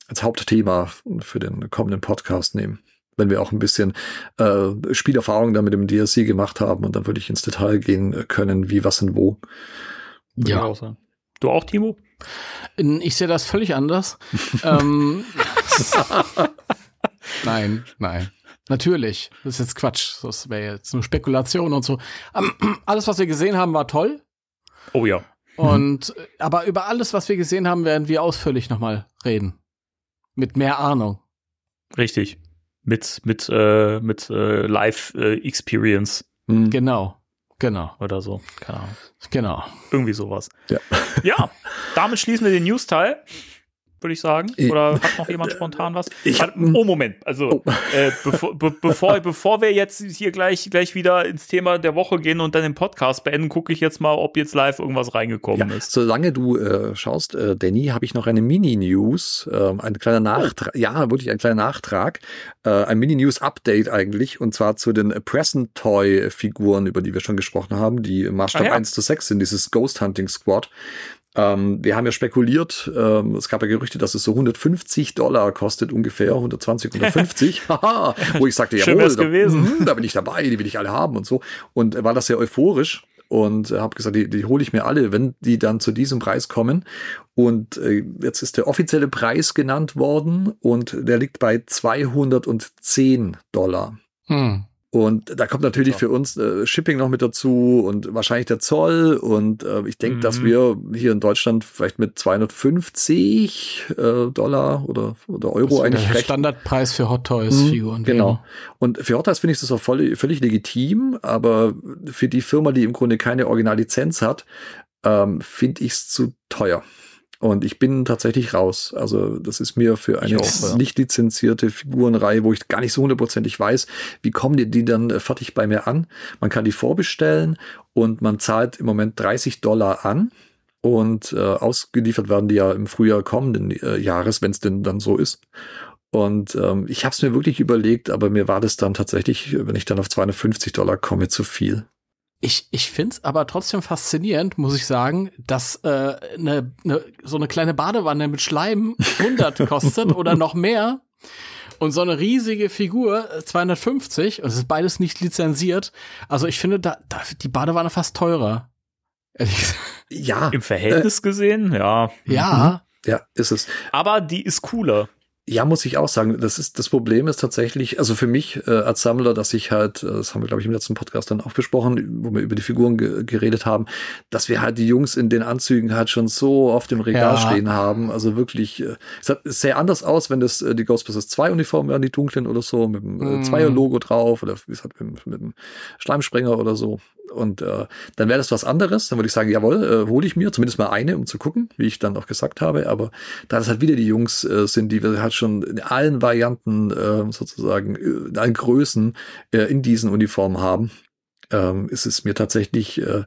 als Hauptthema für den kommenden Podcast nehmen. Wenn wir auch ein bisschen äh, Spielerfahrung da mit dem DLC gemacht haben und dann würde ich ins Detail gehen können, wie, was und wo. Würde ich auch sagen. Du auch, Timo? Ich sehe das völlig anders. ähm, nein, nein. Natürlich. Das ist jetzt Quatsch. Das wäre jetzt nur Spekulation und so. Ähm, alles, was wir gesehen haben, war toll. Oh ja. Und aber über alles, was wir gesehen haben, werden wir ausführlich nochmal reden. Mit mehr Ahnung. Richtig. Mit, mit, äh, mit äh, Live-Experience Hm. Genau. Genau. oder so. Keine Ahnung. Genau. Irgendwie sowas. Ja. Ja, damit schließen wir den News-Teil, würde ich sagen. Oder hat noch jemand spontan was? Ich Warte, oh, Moment. Also, Oh. äh, bevor, be bevor, bevor wir jetzt hier gleich, gleich wieder ins Thema der Woche gehen und dann den Podcast beenden, gucke ich jetzt mal, ob jetzt live irgendwas reingekommen Ja, ist. solange du äh, schaust, äh, Danny, habe ich noch eine Mini-News, ähm, ein kleiner Nachtrag, ja, wirklich ein kleiner Nachtrag, äh, ein Mini-News-Update eigentlich, und zwar zu den Present-Toy-Figuren, über die wir schon gesprochen haben, die im Maßstab Ah, ja. 1 zu 6 sind, dieses Ghost Hunting Squad. Ähm, wir haben ja spekuliert, ähm, es gab ja Gerüchte, dass es so 150 Dollar kostet, ungefähr 120, 150. Haha, wo ich sagte, jawohl, da, gewesen. mhm, da bin ich dabei, die will ich alle haben und so. Und äh, war das sehr euphorisch und äh, habe gesagt, die, die hole ich mir alle, wenn die dann zu diesem Preis kommen. Und äh, jetzt ist der offizielle Preis genannt worden und der liegt bei 210 Dollar. Hm. Und da kommt natürlich Ja. für uns äh, Shipping noch mit dazu und wahrscheinlich der Zoll. Und äh, ich denke, dass Mhm. wir hier in Deutschland vielleicht mit 250 äh, Dollar oder, oder Euro eigentlich der recht Standardpreis für Hot Toys Mhm, Figuren. Genau. Und für Hottas finde ich das auch voll, völlig legitim, aber für die Firma, die im Grunde keine Originallizenz hat, ähm, finde ich es zu teuer. Und ich bin tatsächlich raus. Also das ist mir für eine ja. nicht lizenzierte Figurenreihe, wo ich gar nicht so hundertprozentig weiß, wie kommen die, die dann äh, fertig bei mir an. Man kann die vorbestellen und man zahlt im Moment 30 Dollar an. Und äh, ausgeliefert werden die ja im Frühjahr kommenden äh, Jahres, wenn es denn dann so ist. Und ähm, ich habe es mir wirklich überlegt, aber mir war das dann tatsächlich, wenn ich dann auf 250 Dollar komme, zu viel. Ich, ich find's aber trotzdem faszinierend, muss ich sagen, dass äh, ne, ne, so eine kleine Badewanne mit Schleim 100 kostet oder noch mehr und so eine riesige Figur äh, 250 und es ist beides nicht lizenziert. Also ich finde da, da die Badewanne fast teurer. Ehrlich gesagt. Ja, Im Verhältnis gesehen, ja. Ja, ja, ist es. Aber die ist cooler. Ja, muss ich auch sagen. Das ist das Problem ist tatsächlich, also für mich äh, als Sammler, dass ich halt, äh, das haben wir glaube ich im letzten Podcast dann auch besprochen, wo wir über die Figuren ge geredet haben, dass wir halt die Jungs in den Anzügen halt schon so oft im Regal Ja. stehen haben. Also wirklich, äh, es hat sähe anders aus, wenn das äh, die Ghostbusters 2 Uniformen wären, die dunklen oder so, mit dem äh, Mhm. Zweier-Logo drauf oder wie gesagt, mit, mit dem Schleimsprenger oder so. Und äh, dann wäre das was anderes. Dann würde ich sagen, jawohl, äh, hole ich mir zumindest mal eine, um zu gucken, wie ich dann auch gesagt habe. Aber da das halt wieder die Jungs äh, sind, die wir halt schon in allen Varianten äh, sozusagen, äh, in allen Größen äh, in diesen Uniformen haben, ähm, ist es mir tatsächlich, äh,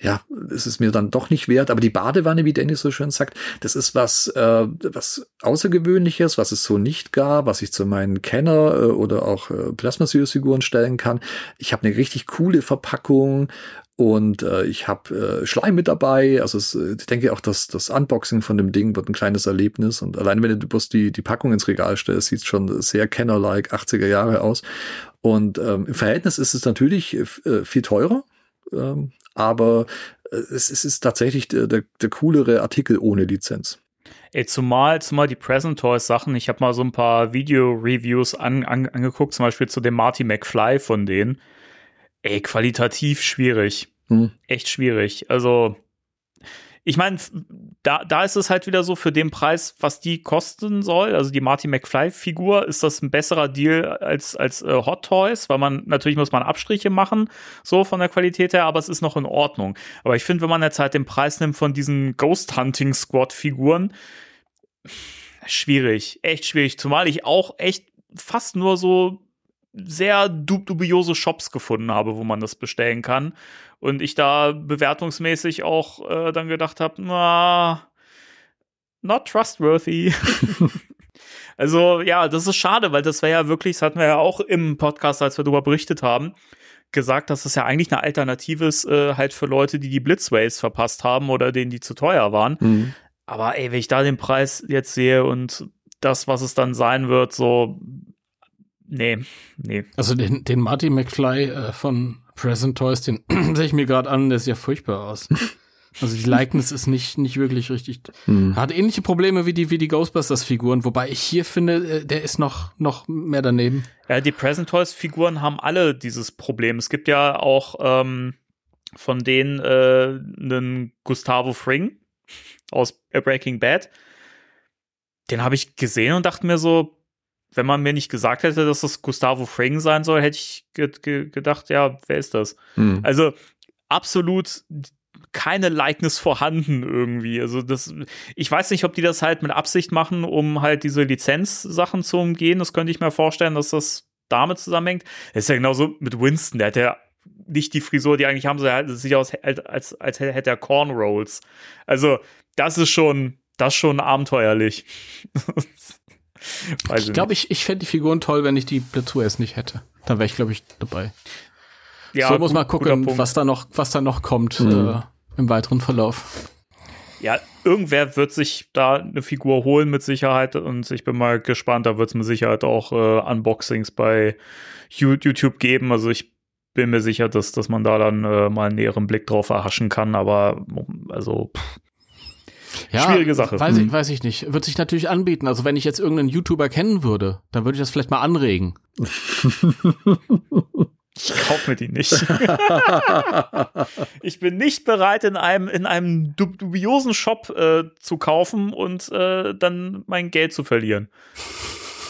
ja, ist es mir dann doch nicht wert. Aber die Badewanne, wie Dennis so schön sagt, das ist was, äh, was Außergewöhnliches, was es so nicht gab, was ich zu meinen Kenner äh, oder auch äh, Plasma-Figuren stellen kann. Ich habe eine richtig coole Verpackung und äh, ich habe äh, Schleim mit dabei. Also es, äh, ich denke auch, dass das Unboxing von dem Ding wird ein kleines Erlebnis. Und allein wenn du bloß die, die Packung ins Regal stellst, sieht schon sehr Kenner-like 80er Jahre aus. Und ähm, im Verhältnis ist es natürlich äh, viel teurer, ähm, aber äh, es, es ist tatsächlich der, der, der coolere Artikel ohne Lizenz. Ey, zumal, zumal die Present Toys Sachen, ich habe mal so ein paar Video-Reviews an, an, angeguckt, zum Beispiel zu dem Marty McFly von denen. Ey, qualitativ schwierig. Hm. Echt schwierig. Also, ich meine, da, da ist es halt wieder so, für den Preis, was die kosten soll, also die Marty McFly-Figur, ist das ein besserer Deal als, als äh, Hot Toys, weil man, natürlich muss man Abstriche machen, so von der Qualität her, aber es ist noch in Ordnung. Aber ich finde, wenn man jetzt halt den Preis nimmt von diesen Ghost Hunting Squad-Figuren, schwierig, echt schwierig. Zumal ich auch echt fast nur so sehr dub dubiose Shops gefunden habe, wo man das bestellen kann. Und ich da bewertungsmäßig auch äh, dann gedacht habe, na, not trustworthy. also ja, das ist schade, weil das wäre ja wirklich, das hatten wir ja auch im Podcast, als wir darüber berichtet haben, gesagt, dass das ja eigentlich eine Alternative ist, äh, halt für Leute, die die Blitzways verpasst haben oder denen die zu teuer waren. Mhm. Aber ey, wenn ich da den Preis jetzt sehe und das, was es dann sein wird, so, nee, nee. also den, den Marty McFly äh, von Present Toys, den sehe ich mir gerade an, der sieht ja furchtbar aus. Also die Likeness ist nicht, nicht wirklich richtig. Mhm. Hat ähnliche Probleme wie die, wie die Ghostbusters-Figuren, wobei ich hier finde, äh, der ist noch, noch mehr daneben. Ja, die Present Toys Figuren haben alle dieses Problem. Es gibt ja auch ähm, von denen äh, einen Gustavo Fring aus Breaking Bad. Den habe ich gesehen und dachte mir so, wenn man mir nicht gesagt hätte, dass das Gustavo Fring sein soll, hätte ich ge ge gedacht, ja, wer ist das? Mhm. Also absolut keine Likeness vorhanden irgendwie. Also das, ich weiß nicht, ob die das halt mit Absicht machen, um halt diese Lizenzsachen zu umgehen. Das könnte ich mir vorstellen, dass das damit zusammenhängt. Das ist ja genauso mit Winston, der hat ja nicht die Frisur, die eigentlich haben, so er sieht aus, als, als, als hätte er Cornrolls. Also, das ist schon, das ist schon abenteuerlich. Weiß Ich glaube, ich, ich fände die Figuren toll, wenn ich die Blitzways nicht hätte. Dann wäre ich, glaube ich, dabei. ja, so muss man gucken, was da noch, was da noch kommt Mhm. äh, im weiteren Verlauf. Ja, irgendwer wird sich da eine Figur holen mit Sicherheit und ich bin mal gespannt, da wird es mit Sicherheit auch äh, Unboxings bei YouTube geben. Also ich bin mir sicher, dass, dass man da dann äh, mal einen näheren Blick drauf erhaschen kann, aber also pff, Ja, Schwierige Sache. Weiß ich, Mhm. weiß ich nicht. Wird sich natürlich anbieten. Also wenn ich jetzt irgendeinen YouTuber kennen würde, dann würde ich das vielleicht mal anregen. Ich kaufe mir die nicht. ich bin nicht bereit, in einem, in einem dub- dubiosen Shop äh, zu kaufen und äh, dann mein Geld zu verlieren.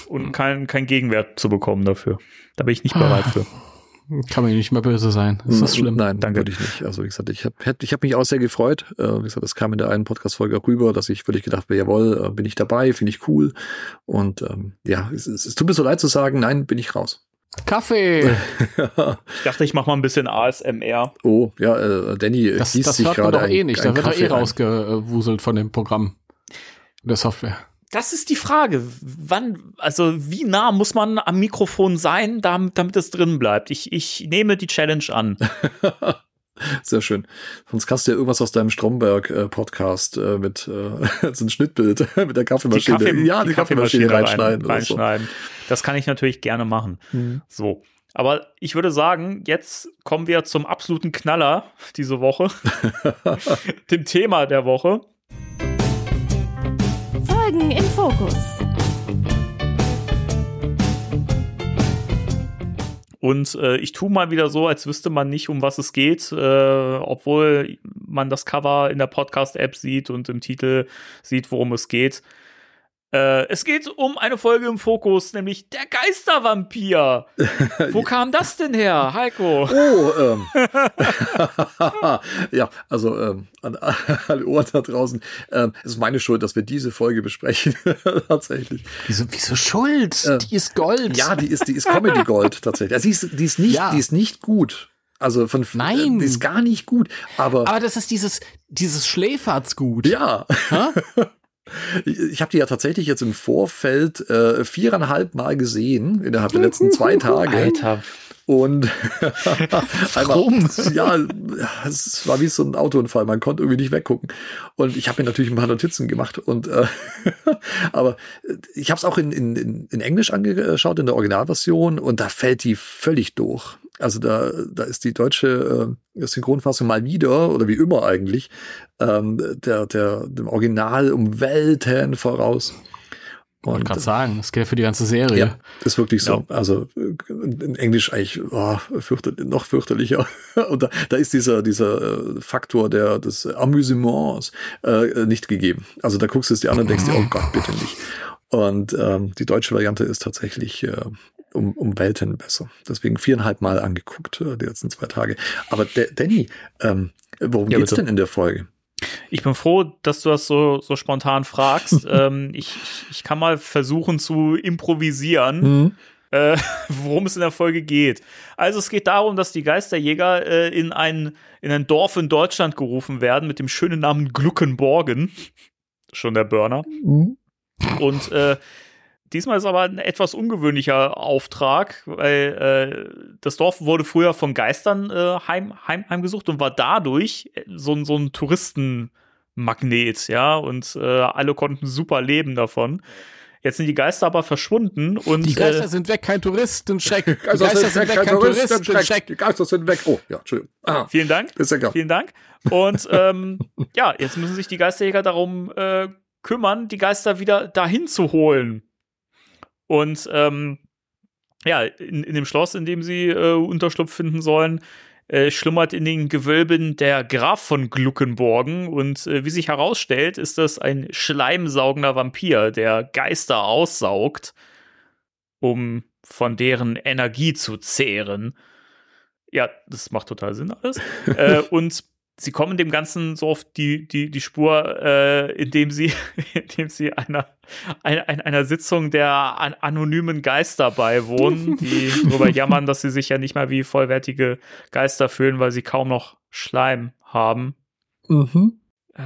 Und keinen kein Gegenwert zu bekommen dafür. Da bin ich nicht bereit für. Kann mir nicht mehr böse sein. Ist das schlimm? Nein, Danke. würde ich nicht. Also wie gesagt, ich habe ich hab mich auch sehr gefreut. Äh, wie gesagt, das kam in der einen Podcast-Folge auch rüber, dass ich wirklich gedacht habe, jawohl, äh, bin ich dabei, finde ich cool. Und ähm, ja, es, es, es tut mir so leid zu sagen, nein, bin ich raus. Kaffee! Ich dachte, ich mache mal ein bisschen ASMR. oh, ja, äh, Danny Das, gießt das sich hört man doch eh nicht. Da wird doch eh rausgewuselt von dem Programm. Der Software. Das ist die Frage. Wann, also wie nah muss man am Mikrofon sein, damit, damit es drin bleibt? Ich, ich nehme die Challenge an. Sehr schön. Sonst kannst du ja irgendwas aus deinem Stromberg-Podcast äh, mit äh, so ein Schnittbild mit der Kaffeemaschine. Kaffee- ja, die, Kaffeemaschine, rein- reinschneiden. so. reinschneiden. Das kann ich natürlich gerne machen. Mhm. So. Aber ich würde sagen, jetzt kommen wir zum absoluten Knaller diese Woche. dem Thema der Woche. Folgen im Fokus. Und äh, ich tue mal wieder so, als wüsste man nicht, um was es geht, äh, obwohl man das Cover in der Podcast-App sieht und im Titel sieht, worum es geht. Äh, es geht um eine Folge im Fokus, nämlich der Geistervampir. Wo kam das denn her, Heiko? Oh, ähm. ja, also ähm, an alle Ohren da draußen. Ähm, es ist meine Schuld, dass wir diese Folge besprechen. Tatsächlich. Wieso, wieso Schuld? Äh, die ist Gold. Ja, die ist, die ist Comedy Gold tatsächlich. Also die ist, die ist nicht, Ja. die ist nicht gut. Also von Nein. die ist gar nicht gut. Aber, Aber das ist dieses, dieses Schläfertsgut. ja. Ich, habe die ja tatsächlich jetzt im Vorfeld äh, viereinhalb Mal gesehen innerhalb der letzten zwei Tage. Alter, Und Warum? Einmal, ja, es war wie so ein Autounfall. Man konnte irgendwie nicht weggucken. Und ich habe mir natürlich ein paar Notizen gemacht. Und äh, aber ich habe es auch in, in, in Englisch angeschaut, in der Originalversion, und da fällt die völlig durch. Also da, da ist die deutsche äh, Synchronfassung mal wieder, oder wie immer eigentlich, ähm, der, der, dem Original um Welten voraus. Ich wollte gerade sagen, das gilt für die ganze Serie. ja, ist wirklich so. Also äh, in Englisch eigentlich oh, fürchter, noch fürchterlicher. Und da, da ist dieser, dieser äh, Faktor der, des Amüsements äh, nicht gegeben. Also da guckst du es dir an und denkst dir, oh Gott, bitte nicht. Und ähm, die deutsche Variante ist tatsächlich äh, um, um Welten besser. Deswegen viereinhalb Mal angeguckt, äh, die letzten zwei Tage. Aber der, Danny, ähm, worum Ja, geht's bitte. denn in der Folge? Ich bin froh, dass du das so, so spontan fragst. ähm, ich, ich, kann mal versuchen zu improvisieren, äh, worum es in der Folge geht. Also es geht darum, dass die Geisterjäger äh, in, ein, in ein Dorf in Deutschland gerufen werden mit dem schönen Namen Gluckenborgen. Schon der Burner. Und äh, diesmal ist aber ein etwas ungewöhnlicher Auftrag, weil äh, das Dorf wurde früher von Geistern äh, heim, heim, heimgesucht und war dadurch so, ein- so ein Touristenmagnet, ja, und äh, alle konnten super leben davon. Jetzt sind die Geister aber verschwunden und Die Geister äh, sind weg, kein Touristenschreck. Die Also, Geister sind weg, kein Touristenschreck. Die Geister sind weg. Oh, ja, Entschuldigung. Ah, vielen Dank. ist ja klar. Vielen Dank. Und ähm, ja, jetzt müssen sich die Geisterjäger darum äh, kümmern, die Geister wieder dahin zu holen. Und ähm, ja, in, in dem Schloss, in dem sie äh, Unterschlupf finden sollen, äh, schlummert in den Gewölben der Graf von Gluckenborgen. Und äh, wie sich herausstellt, ist das ein schleimsaugender Vampir, der Geister aussaugt, um von deren Energie zu zehren. Ja, das macht total Sinn alles. äh, und sie kommen dem Ganzen so auf die, die, die Spur, äh, indem sie, indem sie einer, einer, einer Sitzung der an anonymen Geister beiwohnen, die darüber jammern, dass sie sich ja nicht mehr wie vollwertige Geister fühlen, weil sie kaum noch Schleim haben. Mhm. Äh,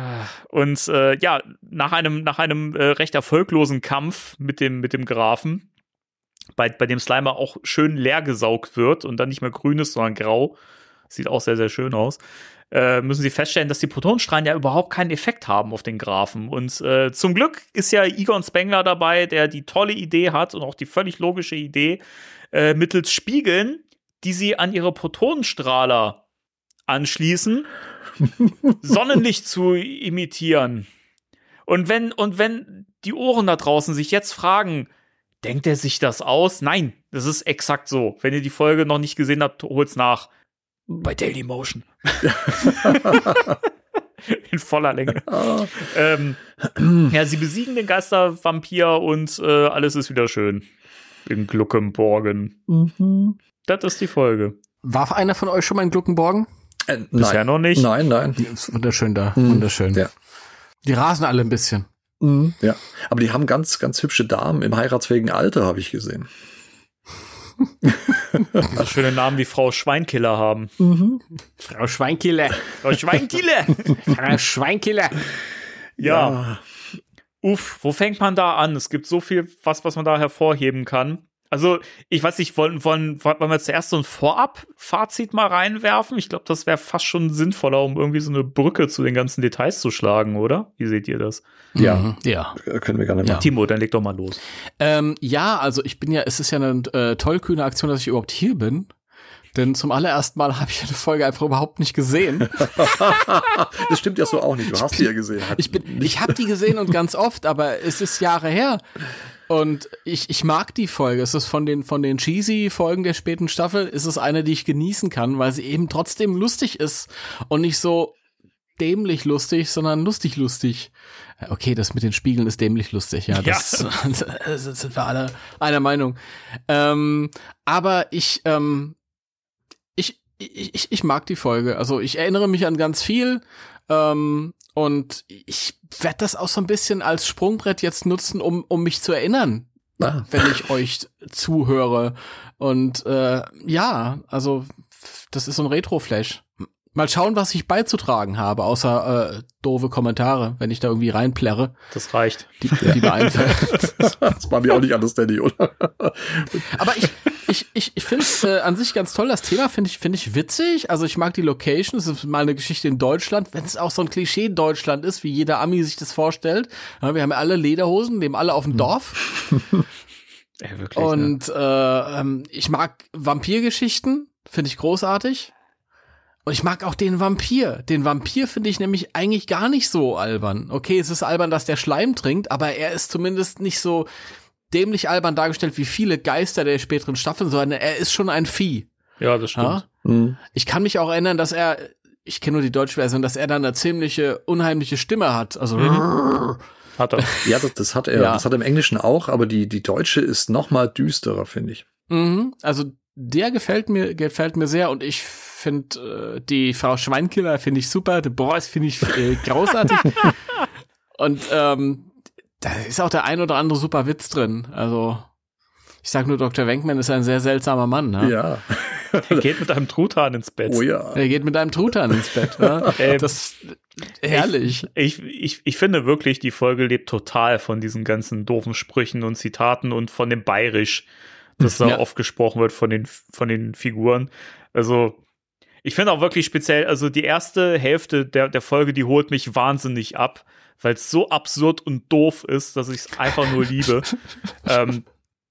Und äh, ja, nach einem, nach einem äh, recht erfolglosen Kampf mit dem, mit dem Grafen, bei, bei dem Slimer auch schön leer gesaugt wird und dann nicht mehr grün ist, sondern grau, sieht auch sehr, sehr schön aus, äh, müssen sie feststellen, dass die Protonenstrahlen ja überhaupt keinen Effekt haben auf den Grafen. Und äh, zum Glück ist ja Egon Spengler dabei, der die tolle Idee hat und auch die völlig logische Idee, äh, mittels Spiegeln, die sie an ihre Protonenstrahler anschließen, Sonnenlicht zu imitieren. Und wenn, und wenn die Ohren da draußen sich jetzt fragen, denkt er sich das aus? Nein, das ist exakt so. Wenn ihr die Folge noch nicht gesehen habt, holt's nach. Bei Daily Motion. In voller Länge. ähm, ja, sie besiegen den Geistervampir und äh, alles ist wieder schön. In Gluckenborgen. Das ist die Folge. War einer von euch schon mal in Gluckenborgen? Äh, Bisher nein. noch nicht. Nein, nein. Ja, ist wunderschön da. Mhm. Wunderschön. Ja. Die rasen alle ein bisschen. Ja. Aber die haben ganz, ganz hübsche Damen im heiratsfähigen Alter, habe ich gesehen. So schöne Namen wie Frau Schweinkiller haben. Frau Schweinkiller. Frau Schweinkiller! Frau Schweinkiller. ja. Uff, wo fängt man da an? Es gibt so viel, was, was man da hervorheben kann. Also, ich weiß nicht, wollen, wollen, wollen wir zuerst so ein Vorab-Fazit mal reinwerfen? Ich glaube, das wäre fast schon sinnvoller, um irgendwie so eine Brücke zu den ganzen Details zu schlagen, oder? Wie seht ihr das? Ja. Mhm. Ja. Äh, Können wir gerne Ja. machen. Timo, dann leg doch mal los. Ähm, ja, also ich bin ja, es ist ja eine äh, tollkühne Aktion, dass ich überhaupt hier bin. Denn zum allerersten Mal habe ich eine Folge einfach überhaupt nicht gesehen. Das stimmt ja so auch nicht. Du hast die ja gesehen. Ich bin, ich habe die gesehen und ganz oft, aber es ist Jahre her. Und ich, ich mag die Folge. Es ist von den, von den cheesy Folgen der späten Staffel, ist es eine, die ich genießen kann, weil sie eben trotzdem lustig ist und nicht so dämlich lustig, sondern lustig lustig. Okay, das mit den Spiegeln ist dämlich lustig, ja. Das, das sind wir alle einer Meinung. Ähm, aber ich, ähm, ich, ich, ich, ich mag die Folge. Also ich erinnere mich an ganz viel. Ähm, und ich werde das auch so ein bisschen als Sprungbrett jetzt nutzen, um, um mich zu erinnern, Ah, wenn ich euch zuhöre. Und äh, ja, also das ist so ein Retro-Flash. Mal schauen, was ich beizutragen habe, außer äh, doofe Kommentare, wenn ich da irgendwie reinplärre, Das reicht. die, die mir einfällt. das war mir auch nicht anders, Danny, oder? Aber ich, ich, ich, ich finde es äh, an sich ganz toll. Das Thema finde ich, finde ich witzig. Also ich mag die Location. Es ist mal eine Geschichte in Deutschland. Wenn es auch so ein Klischee Deutschland ist, wie jeder Ami sich das vorstellt. Ja, wir haben ja alle Lederhosen, leben alle auf dem Dorf. Ja, wirklich. ne? Und äh, ähm, ich mag Vampirgeschichten. Finde ich großartig. Und ich mag auch den Vampir. Den Vampir finde ich nämlich eigentlich gar nicht so albern. Okay, es ist albern, dass der Schleim trinkt, aber er ist zumindest nicht so dämlich albern dargestellt wie viele Geister der späteren Staffeln, sondern er ist schon ein Vieh. ja, das stimmt. Ja? Hm. Ich kann mich auch erinnern, dass er, ich kenne nur die deutsche Version, dass er da eine ziemliche unheimliche Stimme hat. Also Hat er. Ja, das, das hat er. Ja. Das hat er im Englischen auch, aber die, die deutsche ist noch mal düsterer, finde ich. Mhm, also der gefällt mir, gefällt mir sehr und ich finde äh, die Frau Schweinkiller finde ich super, The Boys finde ich äh, großartig und ähm, da ist auch der ein oder andere super Witz drin. Also ich sag nur, Dr. Wenkman ist ein sehr seltsamer Mann. Ne? Ja. Er geht mit einem Truthahn ins Bett. Oh ja. Er geht mit einem Truthahn ins Bett. Ne? Ähm, Das herrlich. Ich, ich, ich finde wirklich, die Folge lebt total von diesen ganzen doofen Sprüchen und Zitaten und von dem Bayerisch, das da Ja. oft gesprochen wird von den, von den Figuren. Also, ich finde auch wirklich speziell, also die erste Hälfte der, der Folge, die holt mich wahnsinnig ab, weil es so absurd und doof ist, dass ich es einfach nur liebe. ähm,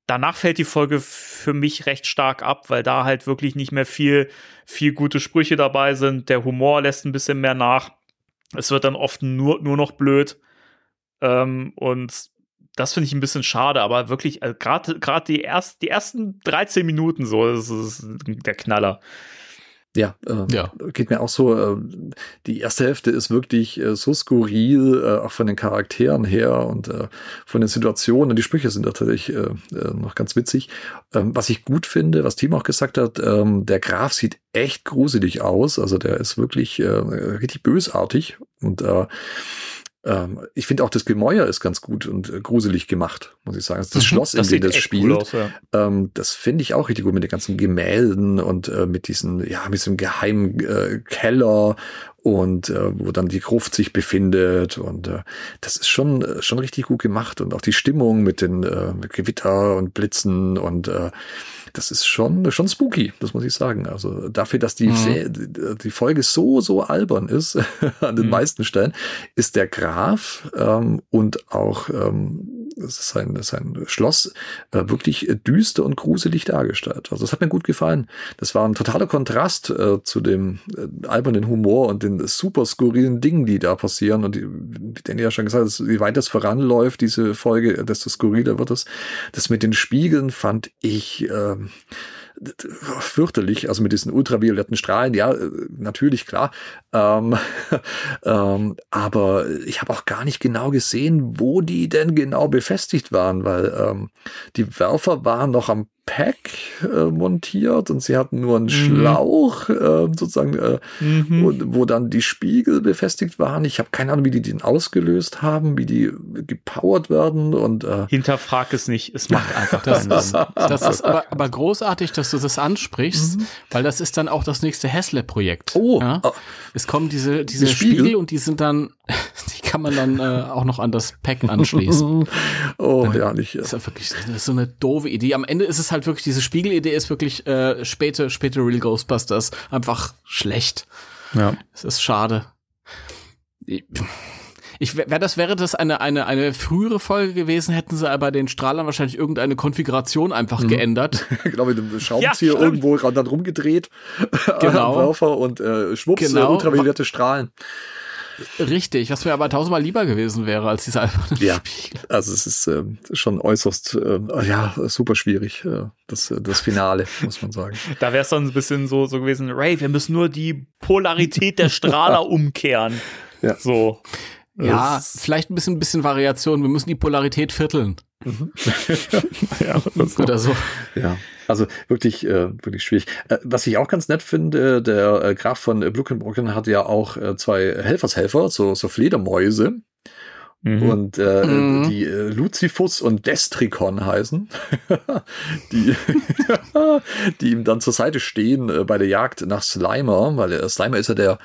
danach fällt die Folge für mich recht stark ab, weil da halt wirklich nicht mehr viel, viel gute Sprüche dabei sind. Der Humor lässt ein bisschen mehr nach. Es wird dann oft nur, nur noch blöd. Ähm, und das finde ich ein bisschen schade, aber wirklich, also gerade gerade die, erst, die ersten 13 Minuten so, das ist der Knaller. Ja, äh, Ja. geht mir auch so. Äh, die erste Hälfte ist wirklich äh, so skurril, äh, auch von den Charakteren her und äh, von den Situationen. Die Sprüche sind natürlich äh, äh, noch ganz witzig. Ähm, was ich gut finde, was Tim auch gesagt hat, ähm, der Graf sieht echt gruselig aus. Also der ist wirklich äh, richtig bösartig und äh, ähm, ich finde auch das Gemäuer ist ganz gut und äh, gruselig gemacht, muss ich sagen. Das, Mhm, Schloss, in dem das spielt. cool aus, ja. Ähm, das finde ich auch richtig gut mit den ganzen Gemälden und äh, mit diesen, ja, mit diesem geheimen äh, Keller und äh, wo dann die Gruft sich befindet und äh, das ist schon äh, schon richtig gut gemacht und auch die Stimmung mit den äh, mit Gewitter und Blitzen und äh, das ist schon schon spooky, das muss ich sagen. Also dafür, dass die Mhm. Die Folge so so albern ist an den Mhm. meisten Stellen, ist der Graf ähm, und auch ähm, es ist ein, es ist ein Schloss äh, wirklich düster und gruselig dargestellt. Also das hat mir gut gefallen. Das war ein totaler Kontrast äh, zu dem äh, albernen Humor und den super skurrilen Dingen, die da passieren. Und die, wie Danny ja schon gesagt hat, wie weit das voranläuft, diese Folge, desto skurriler wird es. Das mit den Spiegeln fand ich äh, fürchterlich, also mit diesen ultravioletten Strahlen, ja, äh, natürlich, klar. Ähm, ähm, aber ich habe auch gar nicht genau gesehen, wo die denn genau befestigt waren, weil ähm, die Werfer waren noch am Pack äh, montiert und sie hatten nur einen mhm. Schlauch, äh, sozusagen, äh, mhm. wo, wo, dann die Spiegel befestigt waren. Ich habe keine Ahnung, wie die den ausgelöst haben, wie die gepowert werden und äh, hinterfrag es nicht. Es macht einfach das. das, das ist aber, aber großartig, dass du das ansprichst, mhm. weil das ist dann auch das nächste Haslab-Projekt. Oh, ja? oh, es kommen diese diese die Spiegel? Spiegel? und die sind dann, die kann man dann äh, auch noch an das Pack anschließen. oh ja, nicht. Das ist ja wirklich ist so eine doofe Idee. Am Ende ist es halt wirklich diese Spiegelidee ist wirklich äh, späte späte Real Ghostbusters einfach schlecht. Ja, es ist schade. Ich, ich wäre das wäre das eine eine eine frühere Folge gewesen, hätten sie aber den Strahlern wahrscheinlich irgendeine Konfiguration einfach mhm. geändert. genau mit dem Schraubenzieher ja, irgendwo dann rumgedreht. Genau. Werfer und äh, schwupps genau. ultraviolette Strahlen. Richtig, was mir aber tausendmal lieber gewesen wäre als dieser alberne ja, Spiegel. Also es ist äh, schon äußerst, äh, ja, super schwierig, äh, das, das Finale, muss man sagen. Da wäre es dann ein bisschen so, so gewesen, Ray, wir müssen nur die Polarität der Strahler umkehren. Ja. So. Ja, vielleicht ein bisschen, ein bisschen Variation. Wir müssen die Polarität vierteln. Mhm. ja, so. Oder so. Ja, also wirklich, äh, wirklich schwierig. Äh, was ich auch ganz nett finde, der äh, Graf von äh, Blukenbrocken hat ja auch äh, zwei Helfershelfer, so, so Fledermäuse. Mhm. Und äh, mhm. die äh, Lucifus und Destricon heißen, die, die ihm dann zur Seite stehen äh, bei der Jagd nach Slimer, weil der Slimer ist ja der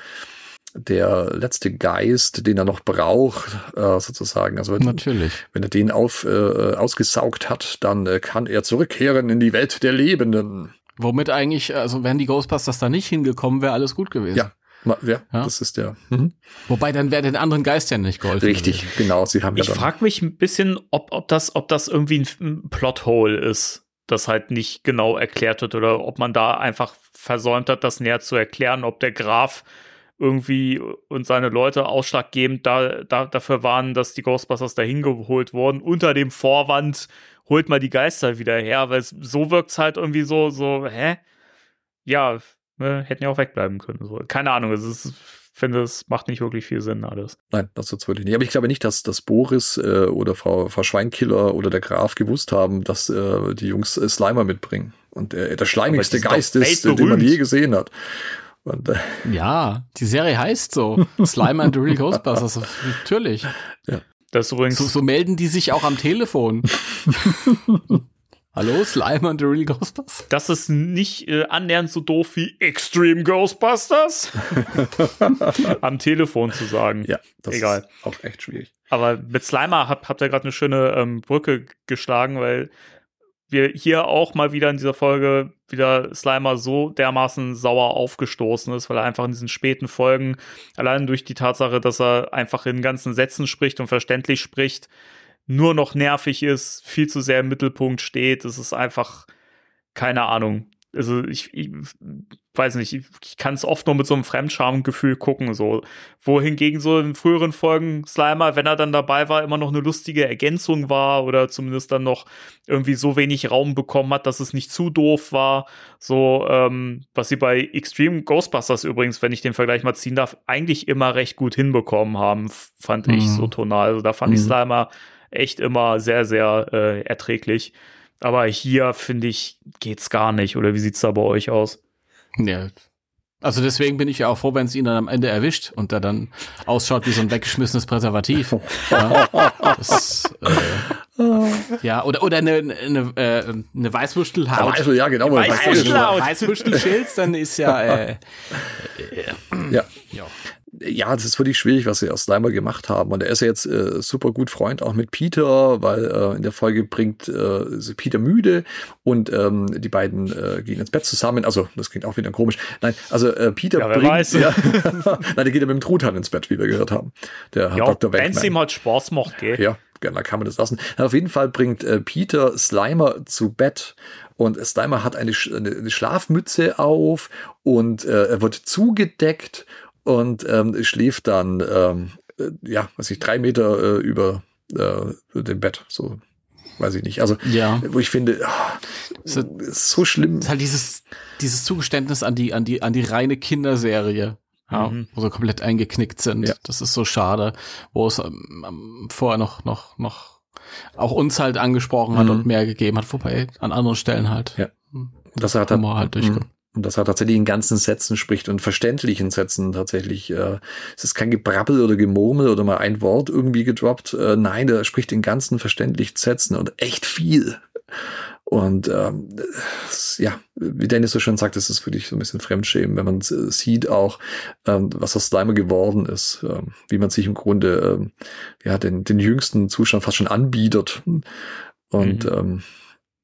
der letzte Geist, den er noch braucht, äh, sozusagen. Also wenn, Natürlich. wenn er den auf, äh, ausgesaugt hat, dann äh, kann er zurückkehren in die Welt der Lebenden. Womit eigentlich, also wären die Ghostbusters da nicht hingekommen, wäre alles gut gewesen. Ja. Ja, ja, das ist der. Mhm. Wobei dann wäre den anderen Geist ja nicht geholfen. Richtig, gewesen. genau. Sie haben ich ja frage mich ein bisschen, ob, ob, das, ob das irgendwie ein Plothole ist, das halt nicht genau erklärt wird oder ob man da einfach versäumt hat, das näher zu erklären, ob der Graf irgendwie und seine Leute ausschlaggebend da, da, dafür waren, dass die Ghostbusters dahin geholt wurden, unter dem Vorwand, holt mal die Geister wieder her, weil es, so wirkt es halt irgendwie so, so, hä? Ja, ne, hätten ja auch wegbleiben können. So. Keine Ahnung, es ist, finde, es macht nicht wirklich viel Sinn alles. Nein, das tut's wirklich nicht. Aber ich glaube nicht, dass, dass Boris äh, oder Frau, Frau Schweinkiller oder der Graf gewusst haben, dass äh, die Jungs äh, Slimer mitbringen. Und äh, der schleimigste Geist ist, den man je gesehen hat. Und, äh, ja, die Serie heißt so. Slime and the Real Ghostbusters. Natürlich. Ja. Das übrigens so, so melden die sich auch am Telefon. Hallo, Slime and the Real Ghostbusters? Das ist nicht äh, annähernd so doof wie Extreme Ghostbusters. Am Telefon zu sagen. Ja, das Egal. ist auch echt schwierig. Aber mit Slimer habt, habt ihr gerade eine schöne ähm, Brücke geschlagen, weil wir hier auch mal wieder in dieser Folge wieder Slimer so dermaßen sauer aufgestoßen ist, weil er einfach in diesen späten Folgen, allein durch die Tatsache, dass er einfach in ganzen Sätzen spricht und verständlich spricht, nur noch nervig ist, viel zu sehr im Mittelpunkt steht. Es ist einfach, keine Ahnung. Also ich, ich weiß nicht, ich, kann es oft nur mit so einem Fremdschamgefühl gucken, so. Wohingegen so in früheren Folgen Slimer, wenn er dann dabei war, immer noch eine lustige Ergänzung war oder zumindest dann noch irgendwie so wenig Raum bekommen hat, dass es nicht zu doof war. So, ähm, was sie bei Extreme Ghostbusters übrigens, wenn ich den Vergleich mal ziehen darf, eigentlich immer recht gut hinbekommen haben, fand mhm. ich so tonal. Also da fand mhm. ich Slimer echt immer sehr, sehr äh, erträglich. Aber hier, finde ich, geht's gar nicht. Oder wie sieht's da bei euch aus? Ja. Also deswegen bin ich ja auch froh, wenn es ihn dann am Ende erwischt und er dann ausschaut wie so ein weggeschmissenes Präservativ. ja, das, äh, ja, oder, oder eine, eine, äh, eine Weißwurstelhaut. Also, ja, genau. Weißwurstelhaut. Weißwurstelschilz, dann ist ja, äh, äh, ja. Ja das ist wirklich schwierig, was sie aus Slimer gemacht haben. Und er ist ja jetzt äh, super gut Freund auch mit Peter, weil äh, in der Folge bringt äh, Peter müde und ähm, die beiden äh, gehen ins Bett zusammen. Also, das klingt auch wieder komisch. Nein, also äh, Peter ja, bringt. Weiß. Ja, Nein, der geht ja mit dem Truthahn ins Bett, wie wir gehört haben. Der ja, Dr. Wenn es ihm halt Spaß macht, gell? Ja, da kann man das lassen. Auf jeden Fall bringt äh, Peter Slimer zu Bett und Slimer hat eine, Sch- eine, eine Schlafmütze auf und äh, er wird zugedeckt und ähm, schläft dann, ähm, äh, ja, weiß ich, drei Meter äh, über äh, dem Bett. So, weiß ich nicht. Also, Ja. wo ich finde, ah, So- ist so schlimm. ist halt dieses, dieses Zugeständnis an die, an die, an die reine Kinderserie. Ja, Mhm. wo sie komplett eingeknickt sind. Ja. Das ist so schade, wo es ähm, ähm, vorher noch, noch, noch auch uns halt angesprochen hat Mhm. und mehr gegeben hat, wobei an anderen Stellen halt. Ja. Hm. Das hat Humor halt durchkommt. Mhm. Und dass er tatsächlich in ganzen Sätzen spricht und verständlichen Sätzen tatsächlich. Äh, es ist kein Gebrabbel oder Gemurmel oder mal ein Wort irgendwie gedroppt. Äh, nein, der spricht in ganzen verständlichen Sätzen und echt viel. Und ähm, ja, wie Dennis so schön sagt, es ist wirklich so ein bisschen Fremdschämen, wenn man äh, sieht auch, ähm, was aus Slimer geworden ist, ähm, wie man sich im Grunde ähm, ja den, den jüngsten Zustand fast schon anbietet. Und ähm,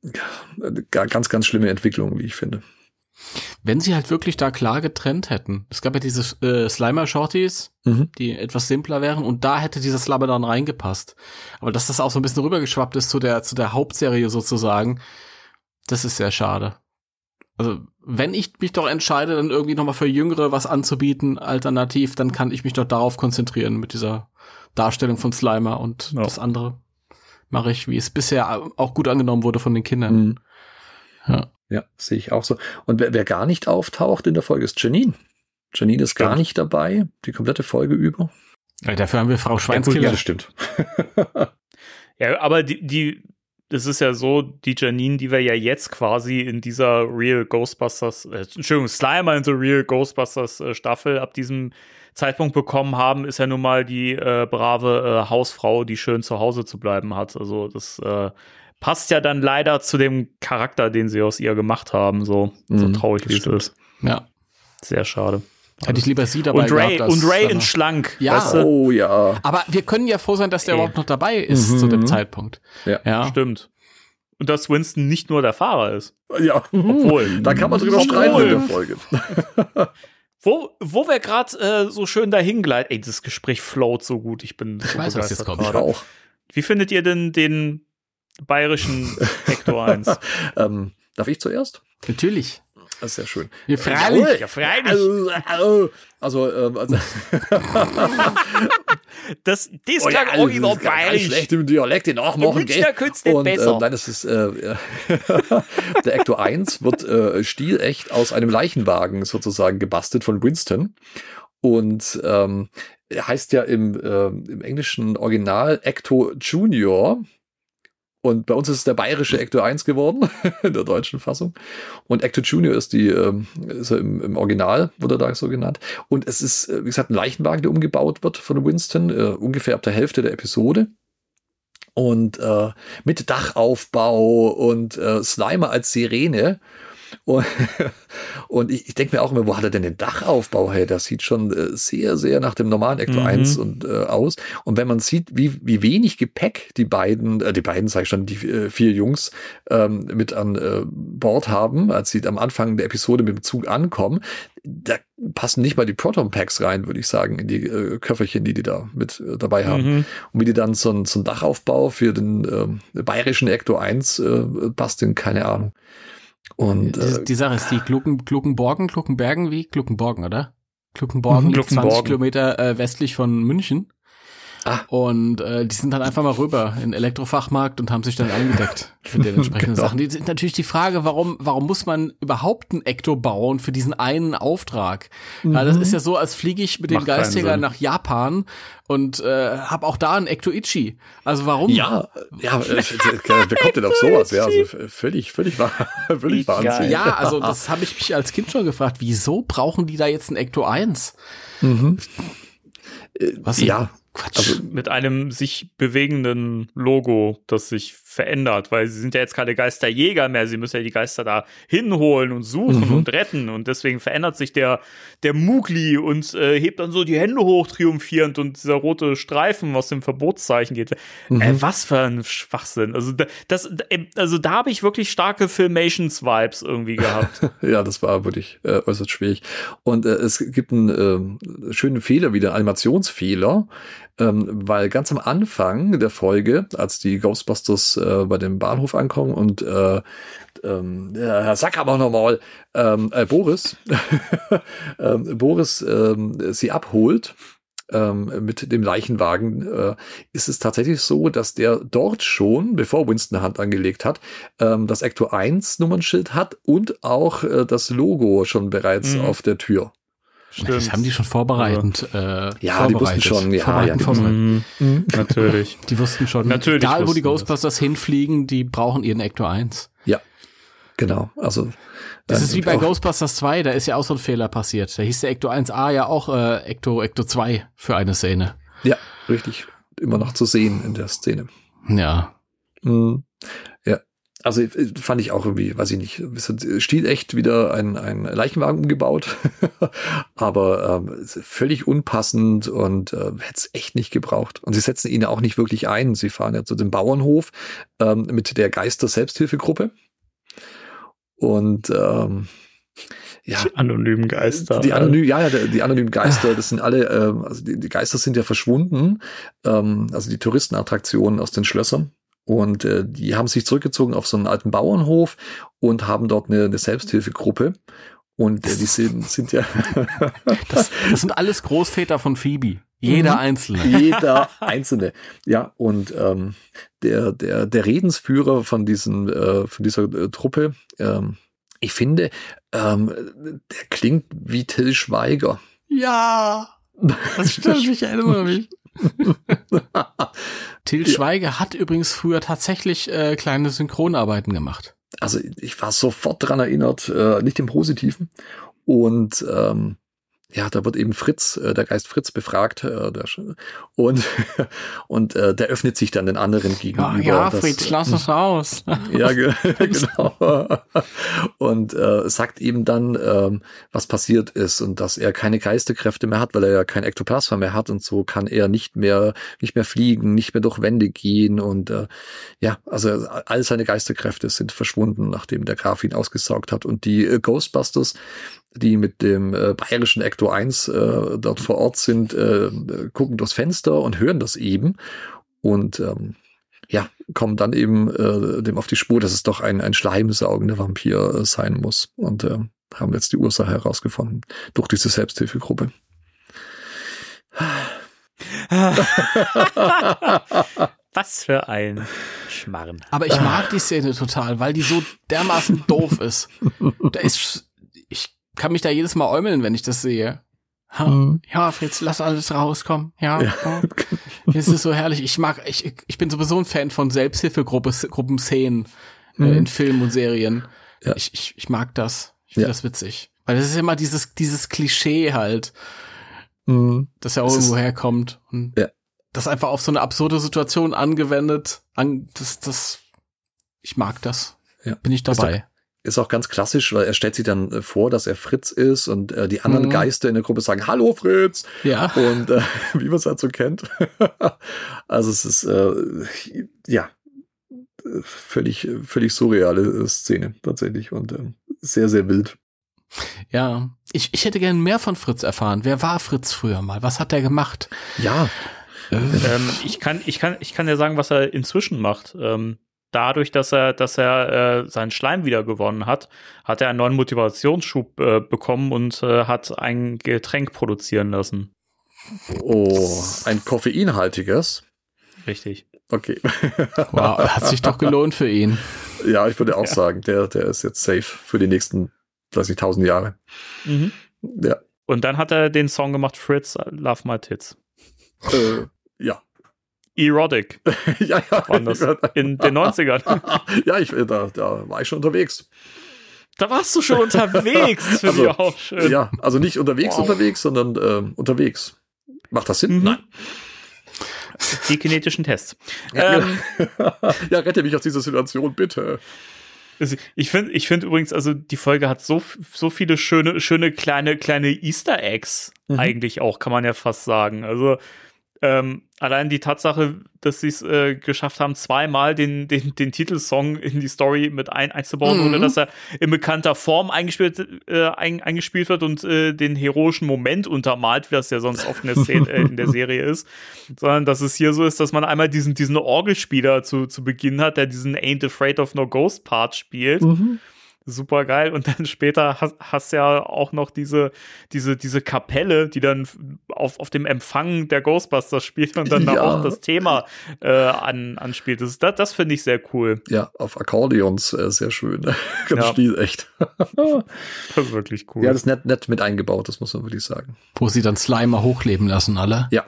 ja, ga- ganz, ganz schlimme Entwicklung, wie ich finde. Wenn sie halt wirklich da klar getrennt hätten. Es gab ja diese äh, Slimer-Shorties, Mhm. die etwas simpler wären und da hätte dieser Slabber dann reingepasst. Aber dass das auch so ein bisschen rübergeschwappt ist zu der, zu der Hauptserie sozusagen, das ist sehr schade. Also, wenn ich mich doch entscheide, dann irgendwie nochmal für Jüngere was anzubieten, alternativ, dann kann ich mich doch darauf konzentrieren mit dieser Darstellung von Slimer und Ja. das andere mache ich, wie es bisher auch gut angenommen wurde von den Kindern. Mhm. Ja. Ja, sehe ich auch so. Und wer, wer gar nicht auftaucht in der Folge ist Janine. Janine ist gar nicht dabei, die komplette Folge über. Ja, dafür haben wir Frau Ja, Schweinskiller. das stimmt. Ja, aber die, die, das ist ja so, die Janine, die wir ja jetzt quasi in dieser Real Ghostbusters, äh, Entschuldigung, Slimer in the Real Ghostbusters äh, Staffel ab diesem Zeitpunkt bekommen haben, ist ja nun mal die äh, brave äh, Hausfrau, die schön zu Hause zu bleiben hat. Also das äh, passt ja dann leider zu dem Charakter, den sie aus ihr gemacht haben, so, so Mhm, traurig das wie es ist. Ja. Sehr schade. Hätte ich lieber sie dabei Und Ray, gehabt. und Ray in schlank. Ja. weißt du? Oh ja. Aber wir können ja froh sein, dass der Okay. überhaupt noch dabei ist Mhm. zu dem Zeitpunkt. Ja. Ja. Stimmt. Und dass Winston nicht nur der Fahrer ist. Ja. Obwohl. Da kann man drüber Obwohl. streiten in der Folge. Wo, wo wir gerade äh, so schön dahin gleiten. Ey, das Gespräch float so gut. Ich bin so weiß, was begeistert jetzt kommt. Ich gerade. auch. Wie findet ihr denn den bayerischen Hector 1? Ähm, darf ich zuerst? Natürlich. Das ist sehr schön. Wir freilich. Ja, freilich. Also, also, ähm, also Das, das Oh ja, klang also, original das ist ganz bayerisch. schlecht im Dialekt nachmachen, gell? nicht Und besser. äh, nein, das ist äh, der Ecto 1 wird äh, stilecht aus einem Leichenwagen sozusagen gebastelt von Winston und ähm, er heißt ja im, äh, im englischen Original Ecto Junior und bei uns ist es der bayerische Ecto 1 geworden, in der deutschen Fassung. Und Ecto Junior ist die, ähm, ist er im, im Original, wurde er da so genannt. Und es ist, äh, wie gesagt, ein Leichenwagen, der umgebaut wird von Winston, äh, ungefähr ab der Hälfte der Episode. Und äh, mit Dachaufbau und äh, Slimer als Sirene. Und, und ich, ich denke mir auch immer, wo hat er denn den Dachaufbau her? Das sieht schon äh, sehr, sehr nach dem normalen Ecto Mhm. 1 und, äh, aus. Und wenn man sieht, wie, wie wenig Gepäck die beiden, äh, die beiden, sage ich schon, die äh, vier Jungs ähm, mit an äh, Bord haben, als sie am Anfang der Episode mit dem Zug ankommen, da passen nicht mal die Proton-Packs rein, würde ich sagen, in die äh, Köfferchen, die die da mit äh, dabei haben. Mhm. Und wie die dann so, ein- so einen Dachaufbau für den ähm, bayerischen Ecto 1 äh, basteln, keine Ahnung. Und Die, äh, die Sache ist die Glucken, Gluckenborgen, Gluckenbergen wie? Gluckenborgen, oder? Gluckenborgen Mhm, liegt 20 Gluckenborgen. Kilometer äh, westlich von München. Ah. Und äh, die sind dann einfach mal rüber in den Elektrofachmarkt und haben sich dann eingedeckt für den entsprechenden Genau. Sachen. Die sind natürlich die Frage, warum, warum muss man überhaupt ein Ecto bauen für diesen einen Auftrag? Ja, das ist ja so, als fliege ich mit dem Macht Sinn. nach Japan und äh, habe auch da ein Ecto Ichi. Also warum? ja, ja, äh, wer kommt denn auf sowas? Ja, also völlig, völlig, wahr, völlig Geil. Wahnsinn. Ja, also das habe ich mich als Kind schon gefragt. Wieso brauchen die da jetzt ein Ecto 1? Mhm. Was Ja, Quatsch. also Mit einem sich bewegenden Logo, das sich verändert, weil sie sind ja jetzt keine Geisterjäger mehr, sie müssen ja die Geister da hinholen und suchen Mhm. und retten und deswegen verändert sich der, der Mugli und äh, hebt dann so die Hände hoch triumphierend und dieser rote Streifen aus dem Verbotszeichen geht. Mhm. Äh, was für ein Schwachsinn. Also da, das, also da habe ich wirklich starke Filmations-Vibes irgendwie gehabt. Ja, das war wirklich äh, äußerst schwierig. Und äh, es gibt einen äh, schönen Fehler wieder, Animationsfehler. Ähm, weil ganz am Anfang der Folge, als die Ghostbusters äh, bei dem Bahnhof ankommen und äh, ähm, ja, sag aber nochmal, ähm, äh, Boris, ähm, Boris ähm, sie abholt ähm, mit dem Leichenwagen, äh, ist es tatsächlich so, dass der dort schon, bevor Winston Hand angelegt hat, ähm, das Ecto 1 Nummernschild hat und auch äh, das Logo schon bereits Mhm. auf der Tür. Das haben die schon vorbereitend. Äh, Ja, die wussten vorbereitet. schon, ja, Vorbereiten, ja, die vorbereiten. Mhm. Natürlich. Die wussten schon, Natürlich egal wo die wussten das. Ghostbusters hinfliegen, die brauchen ihren Ecto 1. Genau, also Das äh, ist wie bei Ghostbusters 2, da ist ja auch so ein Fehler passiert. Da hieß der Ecto 1A ja auch äh, Ecto, Ecto 2 für eine Szene. Ja, richtig. Immer noch zu sehen in der Szene. Ja. Mhm. Ja. Also äh, fand ich auch irgendwie, weiß ich nicht, es hat stilecht wieder ein, ein Leichenwagen umgebaut, aber ähm, völlig unpassend und äh, hätte es echt nicht gebraucht. Und sie setzen ihn auch nicht wirklich ein. Sie fahren ja zu dem Bauernhof ähm, mit der Geister-Selbsthilfegruppe. Und ähm, ja, Die anonymen Geister. die anonym, ja, ja, die, die anonymen Geister, das sind alle, ähm, also die, die Geister sind ja verschwunden, ähm, also die Touristenattraktionen aus den Schlössern. Und äh, die haben sich zurückgezogen auf so einen alten Bauernhof und haben dort eine, eine Selbsthilfegruppe. Und äh, die sind, sind ja Das, das sind alles Großväter von Phoebe. Jeder Mhm. einzelne. jeder einzelne. Ja, und ähm, der, der, der Redensführer von diesen, äh, von dieser äh, Truppe, ähm, ich finde, ähm, der klingt wie Till Schweiger. Ja. Das stimmt, ich erinnere mich. Till. Schweiger hat übrigens früher tatsächlich äh, kleine Synchronarbeiten gemacht. also ich war sofort dran erinnert, äh, nicht im Positiven. Und ähm, ja, da wird eben Fritz, äh, der Geist Fritz befragt, äh, der, und und äh, der öffnet sich dann den anderen gegenüber. Das- lass uns raus. ja, ge genau. Und äh, sagt ihm dann, ähm, was passiert ist und dass er keine Geisterkräfte mehr hat, weil er ja kein Ektoplasma mehr hat und so kann er nicht mehr nicht mehr fliegen, nicht mehr durch Wände gehen und äh, ja, also all seine Geisterkräfte sind verschwunden, nachdem der Graf ihn ausgesaugt hat und die äh, Ghostbusters die mit dem äh, bayerischen Ecto 1 äh, dort vor Ort sind, äh, gucken durchs Fenster und hören das eben und ähm, ja, kommen dann eben äh, dem auf die Spur, dass es doch ein, ein schleimsaugender Vampir äh, sein muss. Und äh, haben jetzt die Ursache herausgefunden durch diese Selbsthilfegruppe. Was für ein Schmarren. Aber ich mag die Szene total, weil die so dermaßen doof ist. Da ist, kann mich da jedes Mal äumeln, wenn ich das sehe. Ha, Mhm. Ja, Fritz, lass alles rauskommen. Ja, Ja. ja. es ist so herrlich. Ich mag, ich, ich bin sowieso ein Fan von Selbsthilfegruppen-Szenen äh, Mhm. in Filmen und Serien. Ja. Ich, ich, ich mag das. Ich finde das witzig. Weil das ist immer dieses, dieses Klischee halt, Mhm. das ja auch irgendwo herkommt. Und Ja. das einfach auf so eine absurde Situation angewendet. An, das, das, ich mag das. Ja. Bin ich dabei. Ist auch ganz klassisch, weil er stellt sich dann äh, vor, dass er Fritz ist und äh, die anderen Mhm. Geister in der Gruppe sagen, Hallo Fritz! Ja. Und äh, wie man es halt so kennt. also es ist äh, ja äh, völlig, völlig surreale äh, Szene tatsächlich und ähm, sehr, sehr wild. Ja. Ich, ich hätte gern mehr von Fritz erfahren. Wer war Fritz früher mal? Was hat er gemacht? Ja, ähm, ich kann, ich kann, ich kann dir sagen, was er inzwischen macht. Ähm, dadurch, dass er, dass er äh, seinen Schleim wieder gewonnen hat, hat er einen neuen Motivationsschub äh, bekommen und äh, hat ein Getränk produzieren lassen. oh, ein koffeinhaltiges. Richtig. Okay. Wow, hat sich doch gelohnt für ihn. ja, ich würde auch Ja. sagen, der, der ist jetzt safe für die nächsten, weiß ich, tausend Jahre. Mhm. Ja. Und dann hat er den Song gemacht, Fritz, Love My Tits. Äh, ja. Erotic ja, ja. waren das in den 90ern. ja, ich, da, da war ich schon unterwegs. Da warst du schon unterwegs. Das finde ich Also, auch schön. Ja, also nicht unterwegs, Wow. unterwegs, sondern ähm, unterwegs. Macht das Sinn? Mhm. Nein. Die kinetischen Tests. Ja, Ähm, ja, rette mich aus dieser Situation, bitte. Also ich finde, ich finde übrigens, also die Folge hat so, so viele schöne, schöne kleine, kleine Easter Eggs Mhm. eigentlich auch, kann man ja fast sagen. Also ähm, allein die Tatsache, dass sie es äh, geschafft haben, zweimal den, den, den Titelsong in die Story mit ein, einzubauen, Mhm. ohne dass er in bekannter Form eingespielt, äh, ein, eingespielt wird und äh, den heroischen Moment untermalt, wie das ja sonst oft in der, Szene, äh, in der Serie ist, sondern dass es hier so ist, dass man einmal diesen, diesen Orgelspieler zu, zu Beginn hat, der diesen Ain't Afraid of No Ghost Part spielt. Super geil. Und dann später hast, hast ja auch noch diese, diese, diese Kapelle, die dann auf, auf dem Empfang der Ghostbusters spielt und dann da Ja. auch das Thema äh, an, anspielt. Das, das, das finde ich sehr cool. Ja, auf Akkordeons äh, sehr schön. Ganz Ja. stiel, echt. Das ist wirklich cool. Ja, das ist nett, nett mit eingebaut, das muss man wirklich sagen. Wo sie dann Slimer hochleben lassen, alle. Ja.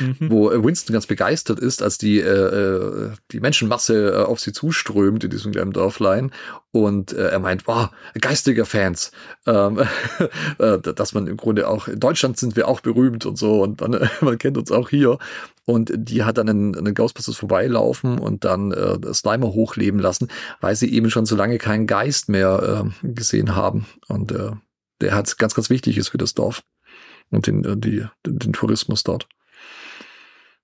Mhm. Wo äh, Winston ganz begeistert ist, als die, äh, äh, die Menschenmasse äh, auf sie zuströmt in diesem kleinen Dörflein. Und äh, er meint, wow, geistiger Fans. Ähm, äh, dass man im Grunde auch, in Deutschland sind wir auch berühmt und so. Und man, man kennt uns auch hier. Und die hat dann einen, einen Ghostbusters vorbeilaufen und dann äh, Slimer hochleben lassen, weil sie eben schon so lange keinen Geist mehr äh, gesehen haben. Und äh, der hat ganz, ganz wichtig ist für das Dorf und den, äh, die, den Tourismus dort.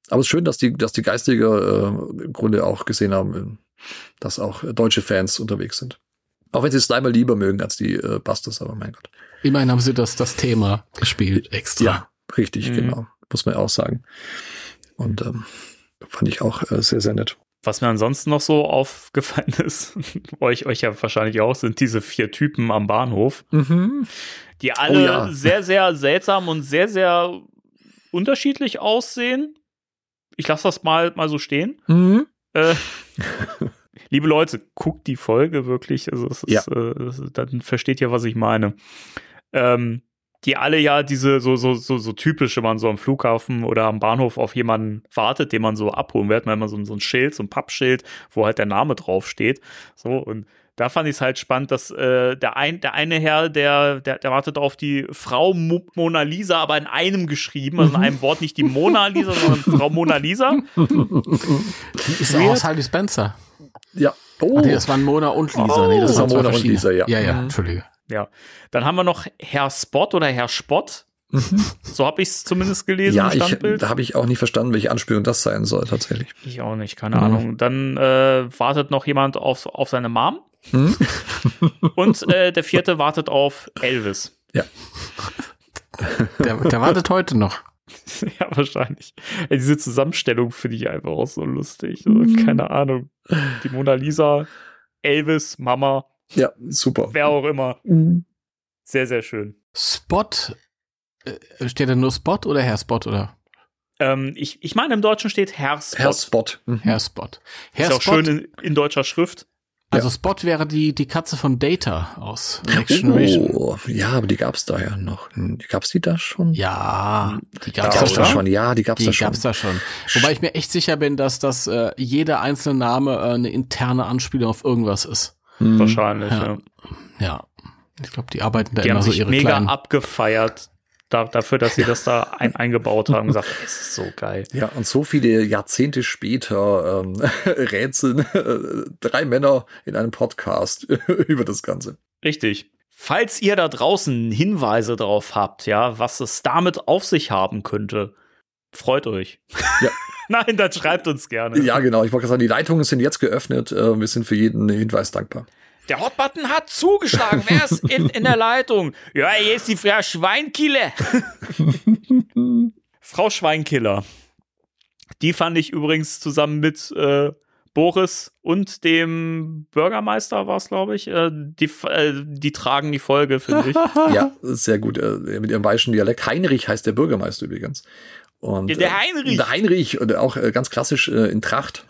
Aber es ist schön, dass die, dass die Geistige äh, im Grunde auch gesehen haben, äh, dass auch deutsche Fans unterwegs sind. Auch wenn sie Slimer lieber mögen als die äh, Busters, aber mein Gott. Immerhin haben sie das, das Thema gespielt, extra. Ja, richtig, Mhm. genau. Muss man auch sagen. Und ähm, fand ich auch äh, sehr, sehr nett. Was mir ansonsten noch so aufgefallen ist, euch, euch ja wahrscheinlich auch, sind diese vier Typen am Bahnhof, Mhm. die alle Oh ja. sehr, sehr seltsam und sehr, sehr unterschiedlich aussehen. Ich lasse das mal, mal so stehen. Mhm. Äh, liebe Leute, guckt die Folge wirklich. Also es ist, Ja. äh, dann versteht ihr, was ich meine. Ähm, die alle ja diese so so so so typisch, wenn man so am Flughafen oder am Bahnhof auf jemanden wartet, den man so abholen wird, man hat immer so, so ein Schild, so ein Pappschild, wo halt der Name draufsteht. So und da fand ich es halt spannend, dass äh, der, ein, der eine Herr, der, der, der wartet auf die Frau Mo Mona Lisa, aber in einem geschrieben, also in einem Wort nicht die Mona Lisa, sondern Frau Mona Lisa. Die ist auch aus Heidi Spencer. Ja. Oh, Ach nee, das waren Mona und Lisa. Oh. nee, das waren zwei Mona und verschiedene. Lisa, ja. Ja, ja, Mhm. Entschuldige. Ja. Dann haben wir noch Herr Spot oder Herr Spott. So habe ich es zumindest gelesen ja, ich, da habe ich auch nicht verstanden, welche Anspielung das sein soll, tatsächlich. Ich, auch nicht, keine Mhm. Ahnung. Dann äh, wartet noch jemand auf, auf seine Mom. Hm? Und äh, der vierte wartet auf Elvis. Der, der wartet heute noch. ja, wahrscheinlich. Ey, diese Zusammenstellung finde ich einfach auch so lustig. Mhm. Keine Ahnung. Die Mona Lisa, Elvis, Mama, Ja, super. wer auch immer. Mhm. Sehr, sehr schön. Spot. Äh, steht da nur Spot oder Herr Spot oder Ähm, ich, ich meine, im Deutschen steht Herr Spot. Herr Spot. Mhm. Herr Spot? Herr Ist auch Spot. schön in, in deutscher Schrift. Also Spot wäre die, die Katze von Data aus Next Generation. Oh, ja, aber die gab's da ja noch. Die gab's die da schon? Ja, die die gab's, gab's da da schon. Ja, die gab's Die da schon. gab's da schon. Wobei ich mir echt sicher bin, dass das äh, jeder einzelne Name äh, eine interne Anspielung auf irgendwas ist. Wahrscheinlich. Ja. Ja. Ja. Ich glaube, die arbeiten da Die immer haben so sich ihre mega kleinen. abgefeiert da, dafür, dass sie das da ein, eingebaut haben. Gesagt, es ist so geil. Ja, und so viele Jahrzehnte später ähm, rätseln äh, drei Männer in einem Podcast über das Ganze. Richtig. Falls ihr da draußen Hinweise drauf habt, ja, was es damit auf sich haben könnte, freut euch. Ja. Nein, dann schreibt uns gerne. Ja, genau. Ich wollte gerade sagen, die Leitungen sind jetzt geöffnet. Äh, wir sind für jeden Hinweis dankbar. Der Hotbutton hat zugeschlagen. Wer ist in, in der Leitung? Ja, hier ist die Frau Schweinkiller. Frau Schweinkiller. Die fand ich übrigens zusammen mit äh, Boris und dem Bürgermeister war es, glaube ich. Äh, die, äh, die tragen die Folge, finde ich. Ja, sehr gut. Äh, mit ihrem bayerischen Dialekt. Heinrich heißt der Bürgermeister übrigens. Und, Ja, der äh, Heinrich. Der Heinrich und auch äh, ganz klassisch äh, in Tracht.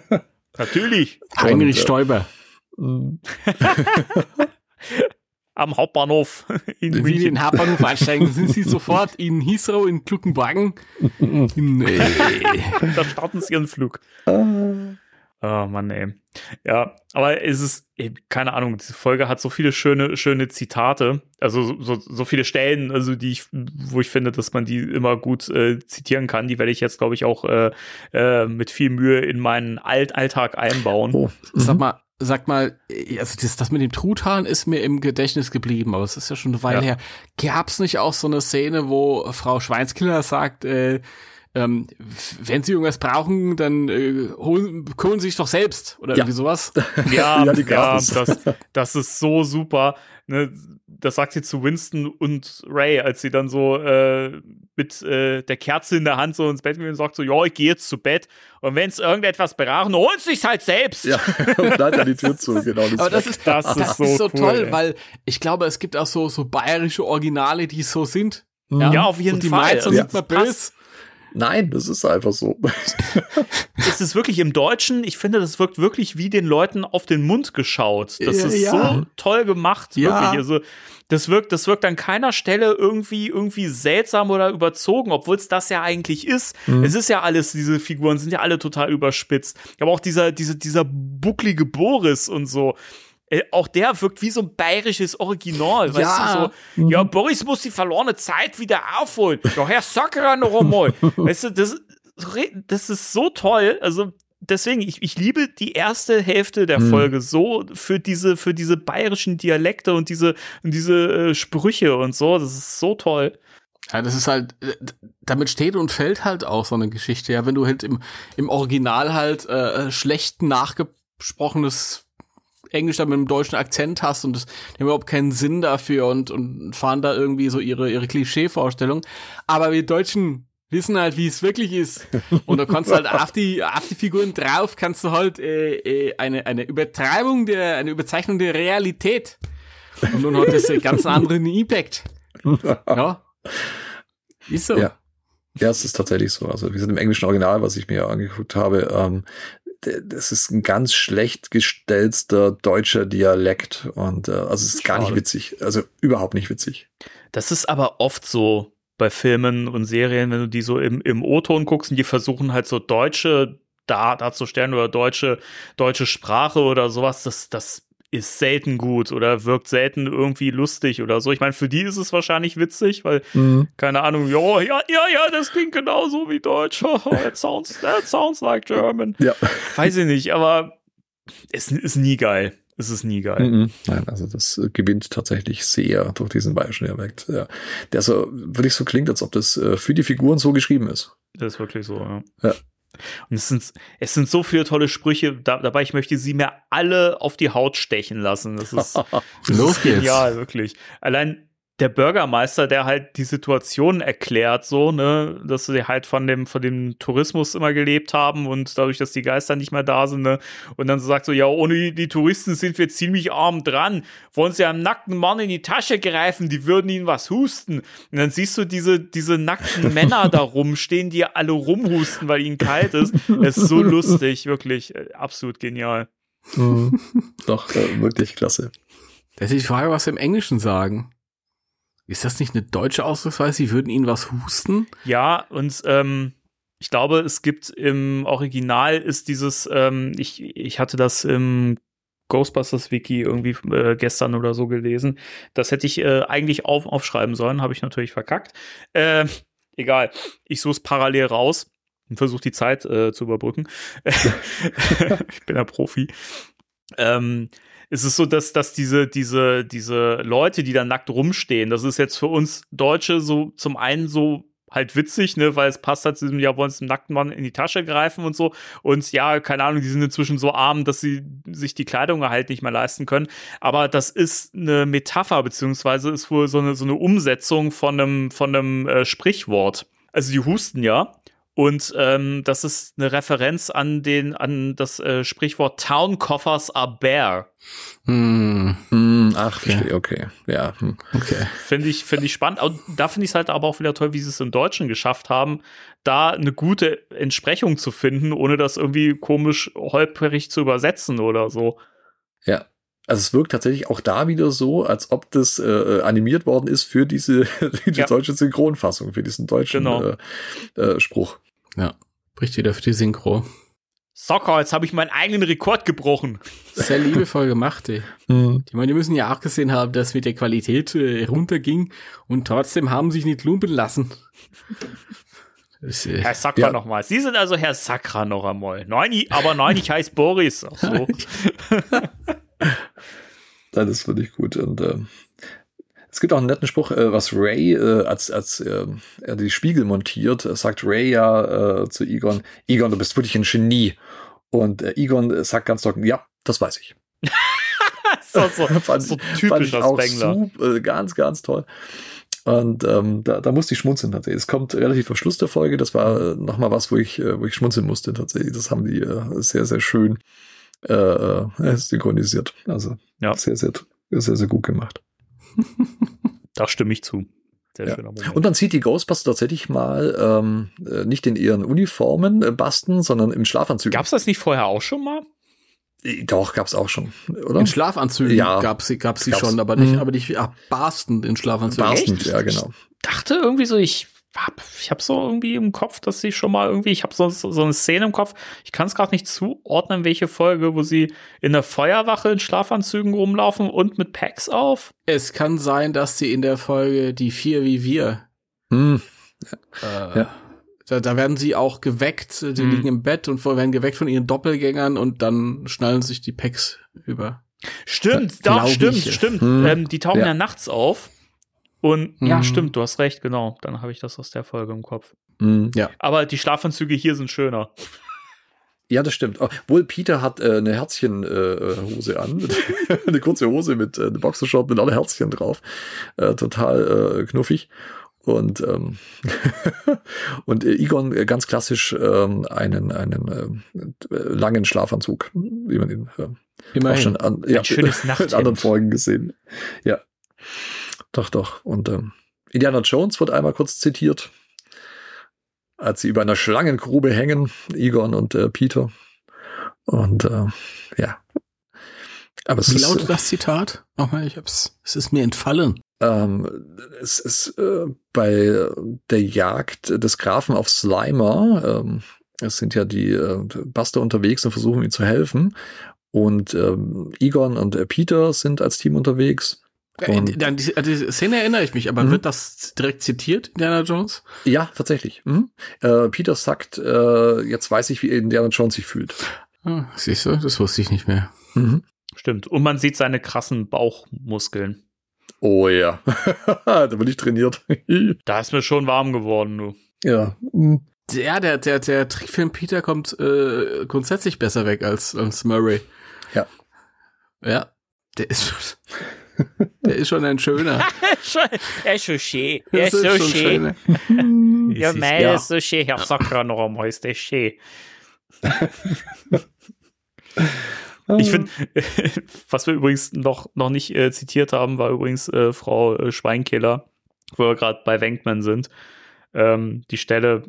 Natürlich. Heinrich und, äh, Stoiber. Am Hauptbahnhof in Wenn Sie in München. den Hauptbahnhof einsteigen, sind Sie sofort in Heathrow, in Gluckenwagen. nee. da starten sie ihren Flug. Oh Mann, ey. Ja, aber es ist, keine Ahnung, diese Folge hat so viele schöne, schöne Zitate, also so- so, so viele Stellen, also die ich, wo ich finde, dass man die immer gut äh, zitieren kann. Die werde ich jetzt, glaube ich, auch äh, äh, mit viel Mühe in meinen Alt Alltag einbauen. Oh. Sag mal, sag mal, also das, das mit dem Truthahn ist mir im Gedächtnis geblieben, aber es ist ja schon eine Weile Ja. her. Gab's nicht auch so eine Szene, wo Frau Schweinskiller sagt, äh, ähm, wenn sie irgendwas brauchen, dann äh, holen, kümmern sie sich doch selbst oder Ja. irgendwie sowas. Ja, Ja, die ja, das, das ist so super. Ne, das sagt sie zu Winston und Ray, als sie dann so äh, mit äh, der Kerze in der Hand so ins Bett gehen und sagt so, ja, ich gehe jetzt zu Bett. Und wenn es irgendetwas brauchen, holen sie sich halt selbst. Ja, und bleibt an die Tür zu, genau. Aber das ist, Das das, ist ist so so, cool, toll, ey. weil ich glaube, es gibt auch so, so bayerische Originale, die so sind. Ja, auf jeden Und die Fall. Mainzer Also, sind mal das passt. böse. Nein, das ist einfach so. ist es wirklich im Deutschen, ich finde, das wirkt wirklich wie den Leuten auf den Mund geschaut. Das Ja, ist ja. so toll gemacht, Ja. wirklich. Also, das wirkt, das wirkt an keiner Stelle irgendwie, irgendwie seltsam oder überzogen, obwohl es das ja eigentlich ist. Mhm. Es ist ja alles, diese Figuren sind ja alle total überspitzt. Aber auch dieser, diese, dieser bucklige Boris und so. Äh, auch der wirkt wie so ein bayerisches Original. Weißt Ja. du, so, ja, Boris muss die verlorene Zeit wieder aufholen. Ja, Herr Sakra noch einmal. weißt du, das, das ist so toll. Also, deswegen, ich, ich liebe die erste Hälfte der Folge so für diese, für diese bayerischen Dialekte und diese, und diese äh, Sprüche und so. Das ist so toll. Ja, das ist halt, äh, damit steht und fällt halt auch so eine Geschichte. Ja, wenn du halt im, im Original halt äh, schlecht nachgesprochenes Englisch dann mit einem deutschen Akzent hast und das die haben überhaupt keinen Sinn dafür und, und fahren da irgendwie so ihre, ihre Klischee-Vorstellung. Aber wir Deutschen wissen halt, wie es wirklich ist. Und da kannst du halt auf die, auf die Figuren drauf, kannst du halt äh, äh, eine, eine Übertreibung der, eine Überzeichnung der Realität. Und nun hat das einen ganz anderen Impact. Ja. Ist so. Ja. Ja, es ist tatsächlich so. Also, wie gesagt, im englischen Original, was ich mir angeguckt habe, ähm, das ist ein ganz schlecht gestellter deutscher Dialekt und äh, also es ist gar nicht Schade. witzig. Also überhaupt nicht witzig. Das ist aber oft so bei Filmen und Serien, wenn du die so im, im O-Ton guckst und die versuchen halt so deutsche da, darzustellen oder deutsche, deutsche Sprache oder sowas, das, das ist selten gut oder wirkt selten irgendwie lustig oder so. Ich meine, für die ist es wahrscheinlich witzig, weil, keine Ahnung, ja, ja, ja, ja, das klingt genauso wie Deutsch. That sounds, that sounds like German. Ja. Weiß ich nicht, aber es ist nie geil. Es ist nie geil. Mhm. Nein, also das gewinnt tatsächlich sehr durch diesen bayerischen Dialekt. Ja. Der so wirklich so klingt, als ob das äh, für die Figuren so geschrieben ist. Das ist wirklich so, ja. Ja. Und es sind, es sind so viele tolle Sprüche, da, dabei ich möchte sie mir alle auf die Haut stechen lassen. Das ist, das Los ist geht's. genial, wirklich. Allein der Bürgermeister, der halt die Situation erklärt, so, ne, dass sie halt von dem, von dem Tourismus immer gelebt haben und dadurch, dass die Geister nicht mehr da sind, ne, und dann so sagt so, ja, ohne die, die Touristen sind wir ziemlich arm dran. Wollen sie einem nackten Mann in die Tasche greifen, die würden ihnen was husten. Und dann siehst du diese, diese nackten Männer da rumstehen, die alle rumhusten, weil ihnen kalt ist. Es ist so lustig, wirklich, äh, absolut genial. Doch, äh, wirklich klasse. Das ist die Frage, was wir im Englischen sagen. Ist das nicht eine deutsche Ausdrucksweise? Sie würden ihnen was husten? Ja, und ähm, ich glaube, es gibt im Original ist dieses, ähm, ich, ich hatte das im Ghostbusters Wiki irgendwie äh, gestern oder so gelesen. Das hätte ich äh, eigentlich auf, aufschreiben sollen, habe ich natürlich verkackt. Äh, egal, ich suche es parallel raus und versuche die Zeit äh, zu überbrücken. ich bin ja Profi. Ähm, es ist so, dass, dass diese, diese, diese Leute, die da nackt rumstehen, das ist jetzt für uns Deutsche so zum einen so halt witzig, ne, weil es passt halt zu diesem, ja, wollen es dem nackten Mann in die Tasche greifen und so. Und ja, keine Ahnung, die sind inzwischen so arm, dass sie sich die Kleidung halt nicht mehr leisten können. Aber das ist eine Metapher, beziehungsweise ist wohl so eine, so eine Umsetzung von einem, von einem äh, Sprichwort. Also die husten ja. Und ähm, das ist eine Referenz an den, an das äh, Sprichwort Town Coffers are bare. Hm, Hm, ach, verstehe, okay. Ja. Hm. okay. Finde ich, finde ich spannend. Und da finde ich es halt aber auch wieder toll, wie sie es im Deutschen geschafft haben, da eine gute Entsprechung zu finden, ohne das irgendwie komisch holperig zu übersetzen oder so. Ja. Also es wirkt tatsächlich auch da wieder so, als ob das äh, animiert worden ist für diese die Ja. deutsche Synchronfassung, für diesen deutschen Genau. äh, äh, Spruch. Ja. Bricht wieder für die Synchro. Socker, jetzt habe ich meinen eigenen Rekord gebrochen. Sehr liebevoll gemacht, ey. Hm. Ich meine, die müssen ja auch gesehen haben, dass mit der Qualität äh, runterging und trotzdem haben sich nicht lumpen lassen. Das, äh, Herr Sakra Ja. nochmal. Sie sind also Herr Sakra noch einmal. Nein, ich- aber nein, ich heiße Boris. Ach so. Das ist wirklich gut. Und ähm, Es gibt auch einen netten Spruch, äh, was Ray, äh, als, als äh, er die Spiegel montiert, äh, sagt Ray ja äh, zu Egon, Egon, du bist wirklich ein Genie. Und äh, Egon sagt ganz trocken, ja, das weiß ich. so, so, fand, so fand typischer ich super, ganz, ganz toll. Und ähm, da, da musste ich schmunzeln tatsächlich. Es kommt relativ am Schluss der Folge. Das war äh, nochmal was, wo ich, äh, wo ich schmunzeln musste tatsächlich. Das haben die äh, sehr, sehr schön äh, synchronisiert. Also Ja. sehr, sehr, sehr, sehr gut gemacht. Da stimme ich zu. Sehr Ja. Und dann sieht die Ghostbusters tatsächlich mal ähm, äh, nicht in ihren Uniformen äh, basten, sondern im Schlafanzug. Gab's das nicht vorher auch schon mal? Äh, Doch, gab's auch schon, oder? In Schlafanzügen Ja. gab sie, gab sie Gab's. schon, aber nicht, Mhm. aber nicht ah, barstend in Schlafanzügen. Barstend, ja, genau. dachte irgendwie so, ich hab, ich hab so irgendwie im Kopf, dass sie schon mal irgendwie, ich habe so, so so eine Szene im Kopf, ich kann es gerade nicht zuordnen, welche Folge, wo sie in der Feuerwache in Schlafanzügen rumlaufen und mit Packs auf. Es kann sein, dass sie in der Folge die vier wie wir, Hm. äh, Ja. da, da werden sie auch geweckt, die Mhm. liegen im Bett und werden geweckt von ihren Doppelgängern und dann schnallen sich die Packs über. Stimmt, doch, stimmt, ich. stimmt. Hm. Ähm, die tauchen ja. Ja. nachts auf. Und ja, Mhm. stimmt, du hast recht, genau. Dann habe ich das aus der Folge im Kopf. Hm. Aber die Schlafanzüge hier sind schöner. Ja, das stimmt. Obwohl Peter hat äh, eine Herzchenhose äh, Hose an. eine kurze Hose mit äh, einem Boxershort mit alle Herzchen drauf. Äh, total äh, knuffig. Und, ähm, und äh, Egon äh, ganz klassisch ähm, einen, einen äh, langen Schlafanzug, wie man ihn äh, auch schon an, ja, schönes in anderen Folgen gesehen. Ja. Doch, doch. Und ähm, Indiana Jones wird einmal kurz zitiert, als sie über einer Schlangengrube hängen, Egon und äh, Peter. Und äh, ja. Aber es Wie ist, lautet das Zitat? Nochmal, ich hab's, es ist mir entfallen. ähm, es ist äh, bei der Jagd des Grafen auf Slimer, ähm, es sind ja die äh, Buster unterwegs und versuchen ihm zu helfen. Und ähm, Egon und äh, Peter sind als Team unterwegs. Und- An die, an die Szene erinnere ich mich, aber Mhm. wird das direkt zitiert, Indiana Jones? Ja, tatsächlich. Mhm. Äh, Peter sagt, äh, jetzt weiß ich, wie Indiana Jones sich fühlt. Ah, siehst du, das wusste ich nicht mehr. Mhm. Stimmt. Und man sieht seine krassen Bauchmuskeln. Oh ja, da bin ich trainiert. Da ist mir schon warm geworden, du. ja. Mhm. Ja, der, der, der Trickfilm Peter kommt äh, grundsätzlich besser weg als, als Murray. Ja. Ja, der ist schon, der ist schon ein schöner. Er ist schon schön. Das ist schon schöner. Ja, mei, ja. ist so schön. Herr Sakra noch einmal, ist der schön. Ich finde, was wir übrigens noch, noch nicht äh, zitiert haben, war übrigens äh, Frau äh, Schweinkiller, wo wir gerade bei Wenkman sind. Ähm, die Stelle,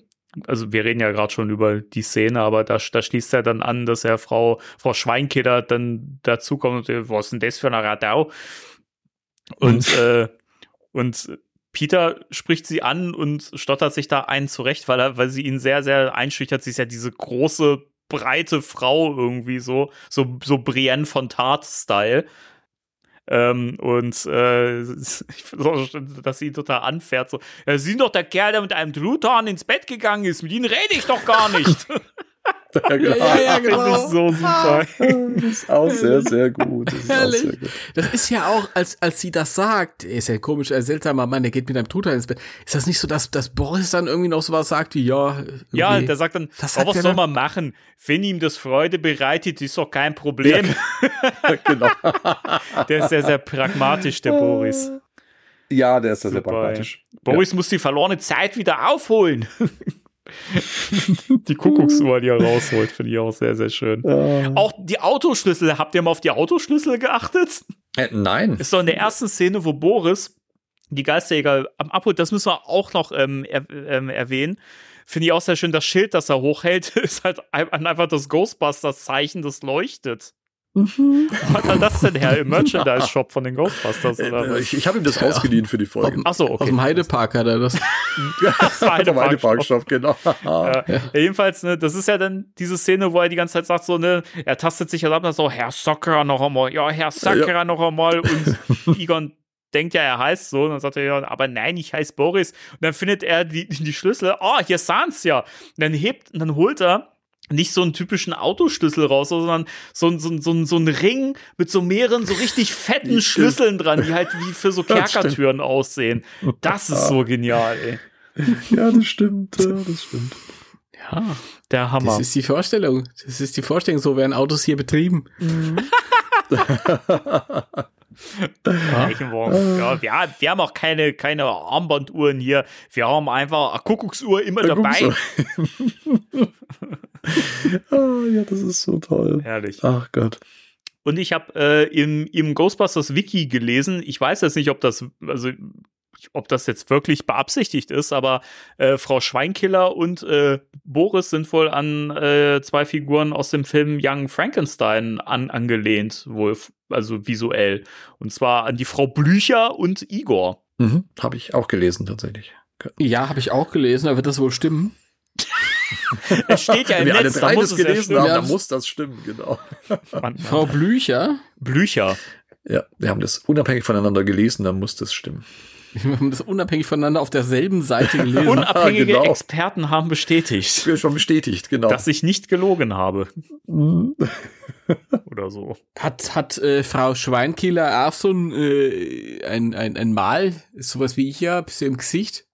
also wir reden ja gerade schon über die Szene, aber da, da schließt er dann an, dass er Frau, Frau Schweinkiller dann dazukommt und was ist denn das für eine Radau? Und, äh, und Peter spricht sie an und stottert sich da einen zurecht, weil er, weil sie ihn sehr, sehr einschüchtert. Sie ist ja diese große, breite Frau irgendwie so, so, so Brienne von Tart-Style. Ähm, und äh, ich schön, dass sie ihn total anfährt. So, ja, Sie sind doch der Kerl, der mit einem Truthahn ins Bett gegangen ist. Mit Ihnen rede ich doch gar nicht. Ja, genau. Ja, ja, Finde ich genau. so super. Das ist auch sehr, sehr gut. Das ist Herrlich. sehr gut. Das ist ja auch, als, als sie das sagt, er ist ja komisch, ein seltsamer Mann, der geht mit einem Truthahn ins Bett. Ist das nicht so, dass, dass Boris dann irgendwie noch sowas sagt wie, ja, irgendwie, Ja, der sagt dann, Was "Oh, sagt was soll man machen? Wenn ihm das Freude bereitet, ist doch kein Problem. genau. Der ist sehr, sehr pragmatisch, der Boris. Ja, der ist sehr, sehr pragmatisch. Boris muss die verlorene Zeit wieder aufholen. die Kuckucksuhr, die er rausholt, finde ich auch sehr, sehr schön. Ja. Auch die Autoschlüssel, habt ihr mal auf die Autoschlüssel geachtet? Äh, nein. Ist doch in der ersten Szene, wo Boris die Geisterjäger am Abholt, das müssen wir auch noch ähm, er, ähm, erwähnen. Finde ich auch sehr schön, das Schild, das er hochhält, ist halt ein- einfach das Ghostbusters-Zeichen, das leuchtet. Mhm. Hat er das denn her? Im Merchandise-Shop von den Ghostbusters oder Äh, was? ich ich habe ihm das ausgeliehen für die Folge. Achso, okay. aus dem Heidepark hat er das. Heideparkshop. Vom Heideparkshop, genau. Ja, ja, jedenfalls, ne, das ist ja dann diese Szene, wo er die ganze Zeit sagt, so, ne, er tastet sich halt ab und so, Herr Sakura noch einmal, ja, Herr Sakura noch einmal und Egon denkt ja, er heißt so, und dann sagt er ja, aber nein, ich heiße Boris und dann findet er die, die Schlüssel, oh, hier sind's ja, und dann hebt, und dann holt er nicht so einen typischen Autoschlüssel raus, sondern so, ein- so, ein- so, ein- so ein Ring mit so mehreren so richtig fetten Schlüsseln dran, die halt wie für so. Kerkertüren aussehen. Das ist so genial, ey. Ja, das stimmt, ja, das stimmt. Ja, der Hammer. Das ist die Vorstellung. Das ist die Vorstellung, so werden Autos hier betrieben. Reichenwagen. Ja, wir, haben- wir haben auch keine, keine Armbanduhren hier. Wir haben einfach eine Kuckucksuhr immer Ja, dabei. ah, ja, das ist so toll. Herrlich. Ach Gott. Und ich habe äh, im, im Ghostbusters Wiki gelesen, ich weiß jetzt nicht, ob das, also ob das jetzt wirklich beabsichtigt ist, aber äh, Frau Schweinkiller und äh, Boris sind wohl an äh, zwei Figuren aus dem Film Young Frankenstein an, angelehnt, wohl, also visuell. Und zwar an die Frau Blücher und Igor. Mhm, Habe ich auch gelesen, tatsächlich. Ja, habe ich auch gelesen, da wird das wohl stimmen. Es steht ja im Wenn wir alle Netz, da drei muss das es gelesen stimmen. haben, Ja, dann das- muss das stimmen, genau. Mann, Frau Blücher, Blücher. Ja, wir haben das unabhängig voneinander gelesen, dann muss das stimmen. wir haben das unabhängig voneinander auf derselben Seite gelesen. Unabhängige genau. Experten haben bestätigt, Wird schon bestätigt, genau. dass ich nicht gelogen habe. Oder so. Hat, hat äh, Frau Schweinkiller auch so ein, äh, ein, ein, ein Mal, sowas wie ich ja, bisschen im Gesicht?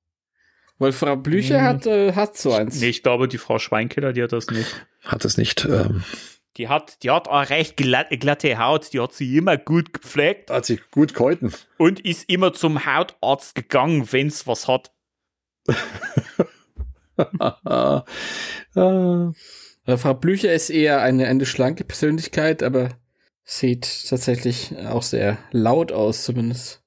Weil Frau Blücher Hm. hat, äh, hat so eins. Nee, ich glaube, die Frau Schweinkiller, die hat das nicht. Hat es nicht. Ähm, Die hat, die hat auch recht glatt, glatte Haut, die hat sie immer gut gepflegt hat sich gut gehalten. und ist immer zum Hautarzt gegangen, wenn's was hat. Äh, Frau Blücher ist eher eine, eine schlanke Persönlichkeit, aber sieht tatsächlich auch sehr laut aus, zumindest.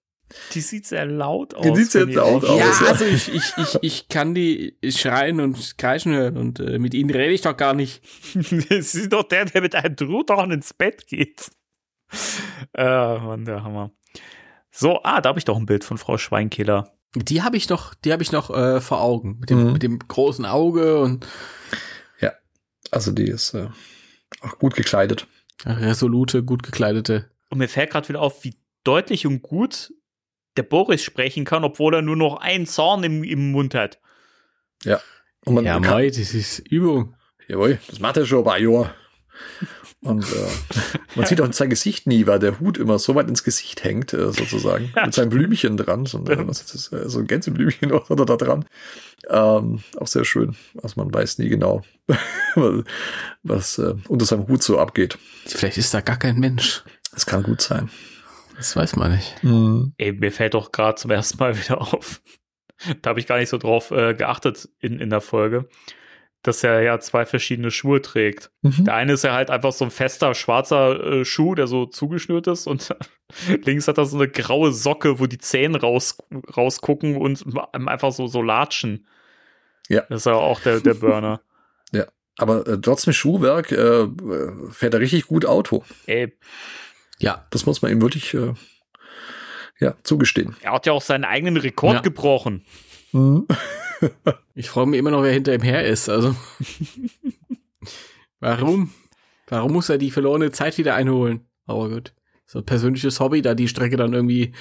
Die sieht sehr laut aus. Die sieht sehr laut aus. Ja, ja. also ich, ich, ich, ich kann die schreien und kreischen hören und äh, mit ihnen rede ich doch gar nicht. das ist doch der, der mit einem Truthahn ins Bett geht. Äh, Mann, der Hammer. So, ah, da habe ich doch ein Bild von Frau Schweinkiller. Die habe ich noch, die habe ich noch äh, vor Augen mit dem, Mhm. mit dem großen Auge und Also die ist äh, auch gut gekleidet. resolute, gut gekleidete. Und mir fällt gerade wieder auf, wie deutlich und gut der Boris sprechen kann, obwohl er nur noch einen Zahn im, im Mund hat. Und man ja, kann, mei, das ist Übung. jawohl, das macht er schon ein paar Jahre. Und äh, man sieht auch sein Gesicht nie, weil der Hut immer so weit ins Gesicht hängt, äh, sozusagen. Mit seinem Blümchen dran. So, ist das? Äh, so ein Gänseblümchen hat er da dran. Ähm, auch sehr schön. Also man weiß nie genau, was äh, unter seinem Hut so abgeht. Vielleicht ist da gar kein Mensch. Das kann gut sein. Das weiß man nicht. Ey, mir fällt doch gerade zum ersten Mal wieder auf. Da habe ich gar nicht so drauf äh, geachtet in, in der Folge, dass er ja zwei verschiedene Schuhe trägt. Mhm. Der eine ist ja halt einfach so ein fester schwarzer äh, Schuh, der so zugeschnürt ist und links hat er so eine graue Socke, wo die Zähne raus, rausgucken und einfach so, so latschen. Ja. Das ist ja auch der, der Burner. Aber äh, trotzdem Schuhwerk äh, fährt er richtig gut Auto. Ey, Ja, Das muss man ihm wirklich äh, ja, zugestehen. er hat ja auch seinen eigenen Rekord Ja. gebrochen. ich frage mich immer noch, wer hinter ihm her ist. Also, warum? Warum muss er die verlorene Zeit wieder einholen? Aber gut, so ein persönliches Hobby, da die Strecke dann irgendwie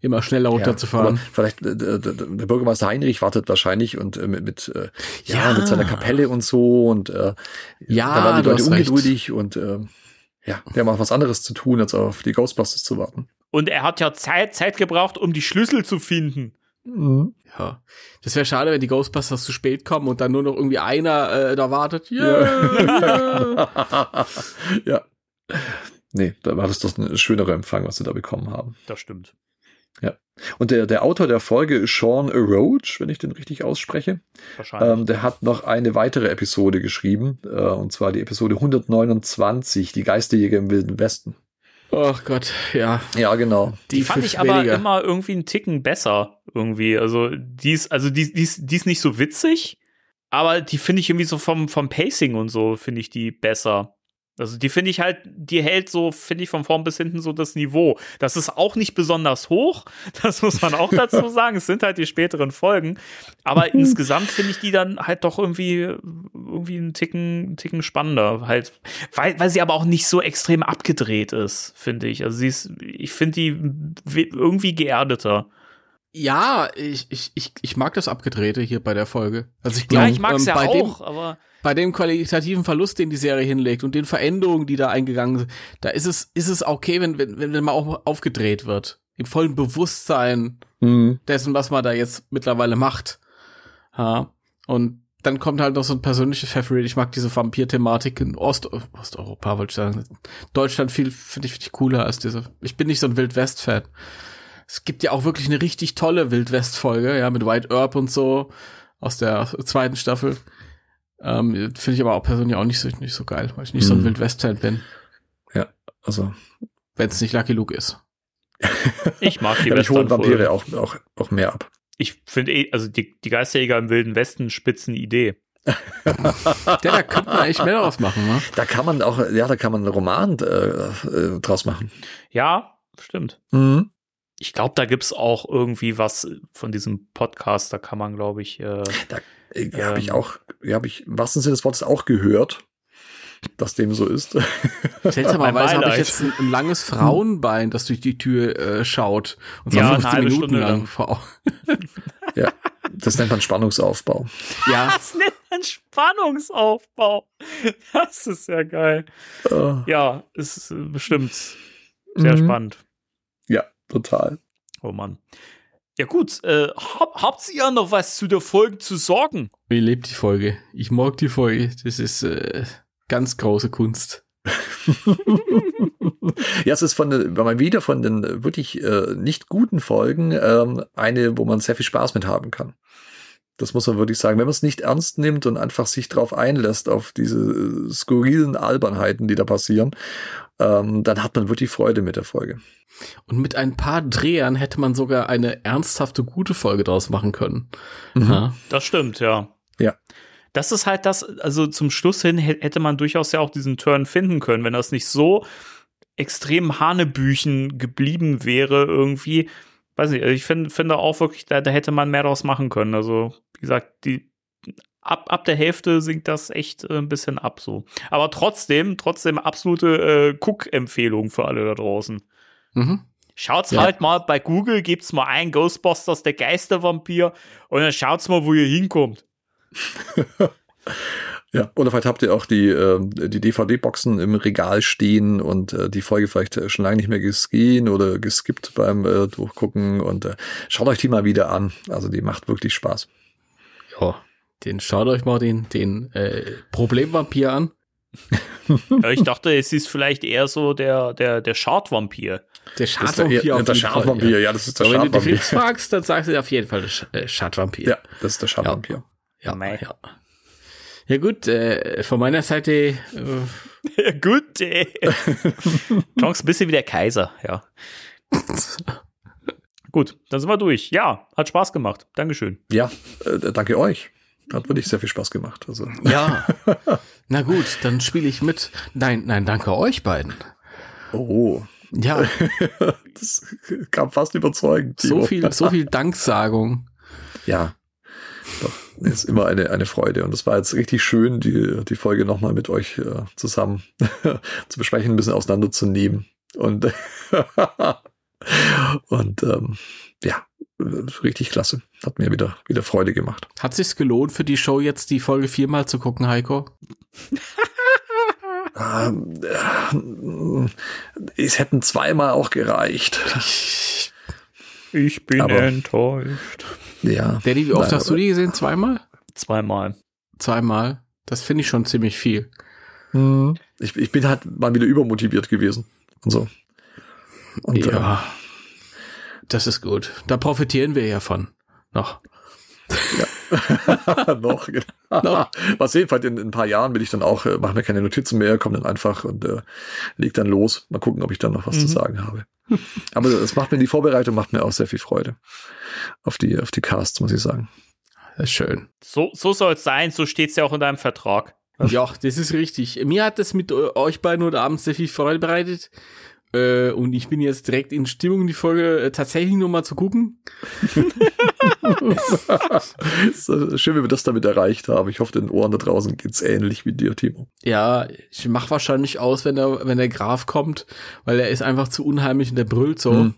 immer schneller runterzufahren. aber vielleicht äh, der, Bürgermeister Heinrich wartet wahrscheinlich und äh, mit, mit äh, ja, Ja. mit seiner Kapelle und so und äh, Ja, da waren die Leute hast recht. ungeduldig und äh, ja, haben auch was anderes zu tun, als auf die Ghostbusters zu warten. Und er hat ja Zeit, Zeit gebraucht, um die Schlüssel zu finden. Ja. Das wäre schade, wenn die Ghostbusters zu spät kommen und dann nur noch irgendwie einer äh, da wartet. Yeah. ja. Nee, da war das doch ein schönerer Empfang, was sie da bekommen haben. Das stimmt. Und der, der Autor der Folge ist Sean Roach, wenn ich den richtig ausspreche. Wahrscheinlich. Ähm, der hat noch eine weitere Episode geschrieben, äh, und zwar die Episode 129, die Geisterjäger im Wilden Westen. Ach Gott, ja. Ja, genau. die fand für ich aber weniger. immer irgendwie einen Ticken besser. Irgendwie. Also, die ist, also die, die, ist, die ist nicht so witzig, aber die finde ich irgendwie so vom, vom Pacing und so, finde ich die besser. Also, die finde ich halt, die hält so, finde ich, von vorn bis hinten so das Niveau. Das ist auch nicht besonders hoch, das muss man auch dazu sagen. Es sind halt die späteren Folgen. Aber insgesamt finde ich die dann halt doch irgendwie, irgendwie einen Ticken, einen Ticken spannender. Halt, weil, weil sie aber auch nicht so extrem abgedreht ist, finde ich. Also sie ist, ich finde die irgendwie geerdeter. Ja, ich, ich, ich, ich mag das Abgedrehte hier bei der Folge. Also ich Ja, glaube, ich mag es ähm, ja bei dem, auch, aber bei dem qualitativen Verlust, den die Serie hinlegt und den Veränderungen, die da eingegangen sind, da ist es, ist es okay, wenn, wenn, wenn mal auch aufgedreht wird. Im vollen Bewusstsein Mhm. dessen, was man da jetzt mittlerweile macht. Ja. Und dann kommt halt noch so ein persönliches Favorite. Ich mag diese Vampir-Thematik in Ost Osteuropa, wollte ich sagen. Deutschland viel, finde ich, find ich cooler als diese. Ich bin nicht so ein Wild-West-Fan. Es gibt ja auch wirklich eine richtig tolle Wild-West-Folge, ja, mit White Earp und so aus der zweiten Staffel. Ähm, finde ich aber auch persönlich auch nicht so, nicht so geil, weil ich nicht so ein Mhm. Wild-West-Fan bin, Ja, also wenn es nicht Lucky Luke ist. Ich mag die ja, holen Western-Folgen. Vampire auch, auch, auch mehr ab. Ich finde eh, also die, die Geisterjäger im Wilden Westen spitzen Idee. Ja, da könnte man echt mehr daraus machen, ne? Da kann man auch, ja, da kann man einen Roman äh, äh, draus machen. Ja, stimmt. Mhm. Ich glaube, da gibt's auch irgendwie was von diesem Podcast, da kann man, glaube ich, äh, Äh, Ja, habe ich Ähm. auch, ja, habe ich im wahrsten Sinne des Wortes auch gehört, dass dem so ist. Seltsamerweise habe ich jetzt ein, ein langes Frauenbein, das durch die Tür äh, schaut. Und zwar Ja, eine 15 halbe Minuten Stunde lang. ja, das nennt man Spannungsaufbau. Ja, Das nennt man Spannungsaufbau. Das ist ja geil. Äh, Ja, ist äh, bestimmt sehr Mhm. spannend. Ja, total. Oh Mann. Ja gut, äh, hab, habt ihr noch was zu der Folge zu sorgen? wie lebt die Folge? Ich mag die Folge. Das ist äh, ganz große Kunst. ja, es ist von wenn man wieder von den wirklich äh, nicht guten Folgen ähm, eine, wo man sehr viel Spaß mit haben kann. Das muss man wirklich sagen. Wenn man es nicht ernst nimmt und einfach sich drauf einlässt, auf diese äh, skurrilen Albernheiten, die da passieren, ähm, dann hat man wirklich Freude mit der Folge. Und mit ein paar Drehern hätte man sogar eine ernsthafte, gute Folge draus machen können. Mhm. Ja. Das stimmt, ja. Ja. Das ist halt das, also zum Schluss hin hä- hätte man durchaus ja auch diesen Turn finden können, wenn das nicht so extrem Hanebüchen geblieben wäre irgendwie. Weiß nicht, also ich finde finde auch wirklich, da, da hätte man mehr draus machen können. Also, wie gesagt, die ab, ab der Hälfte sinkt das echt äh, ein bisschen ab so. Aber trotzdem, trotzdem absolute äh, Cook-Empfehlung für alle da draußen. Mhm. Schaut's Ja. halt mal bei Google, gibt's mal ein Ghostbusters, der Geistervampir, und dann schaut's mal, wo ihr hinkommt. Ja, oder vielleicht habt ihr auch die, äh, die DVD-Boxen im Regal stehen und äh, die Folge vielleicht schon lange nicht mehr gesehen oder geskippt beim äh, Durchgucken und äh, schaut euch die mal wieder an. Also die macht wirklich Spaß. Ja. Den schaut euch mal den, den äh, Problemvampir an. Ja, ich dachte, es ist vielleicht eher so der, der, der Schadvampir. Der Das ist der, Schadvampir der, auf der jeden Fall, Schadvampir, ja. ja. das ist der Aber wenn du die Schadvampir. Fritz fragst, dann sagst du auf jeden Fall der Sch Schadvampir. Ja, das ist der Schadvampir. ja, Mei. ja. Ja gut, äh, von meiner Seite äh, Ja, gut, ey. Chance ein bisschen wie der Kaiser, ja. Gut, dann sind wir durch. Ja, hat Spaß gemacht. Dankeschön. Ja, äh, danke euch. Hat wirklich sehr viel Spaß gemacht. Also, Ja. Na gut, dann spiele ich mit. Nein, nein, danke euch beiden. oh, Ja, das kam fast überzeugend. so viel, so viel Danksagung. Ja, ist immer eine, eine Freude. Und es war jetzt richtig schön, die, die Folge nochmal mit euch äh, zusammen zu besprechen, ein bisschen auseinanderzunehmen. Und, und ähm, ja, richtig klasse. Hat mir wieder, wieder Freude gemacht. Hat sich's gelohnt für die Show jetzt die Folge viermal zu gucken, Heiko? Ähm, äh, es hätten zweimal auch gereicht. Ich bin Aber- enttäuscht. Ja. Danny, wie oft Nein, hast du die gesehen? Zweimal? Zweimal. Zweimal. Das finde ich schon ziemlich viel. Hm. Ich, ich bin halt mal wieder übermotiviert gewesen. Und so. Und, äh, ja. Das ist gut. Da profitieren wir ja von. Noch. noch. genau. Mal sehen, vielleicht in, in ein paar Jahren will ich dann auch, äh, mache mir keine Notizen mehr, komme dann einfach und äh, leg dann los. Mal gucken, ob ich dann noch was zu Mhm. sagen habe. Aber es macht mir die Vorbereitung, macht mir auch sehr viel Freude. Auf die, auf die Casts, muss ich sagen. Das ist schön. So, so soll es sein, so steht's ja auch in deinem Vertrag. Ja, das ist richtig. Mir hat das mit äh, euch beiden heute Abend sehr viel Freude bereitet. Äh, und ich bin jetzt direkt in Stimmung, die Folge äh, tatsächlich nochmal zu gucken. Schön, wie wir das damit erreicht haben. Ich hoffe, den Ohren da draußen geht's ähnlich wie dir, Timo. Ja, ich mach wahrscheinlich aus, wenn der, wenn der Graf kommt, weil er ist einfach zu unheimlich und der brüllt so. Hm.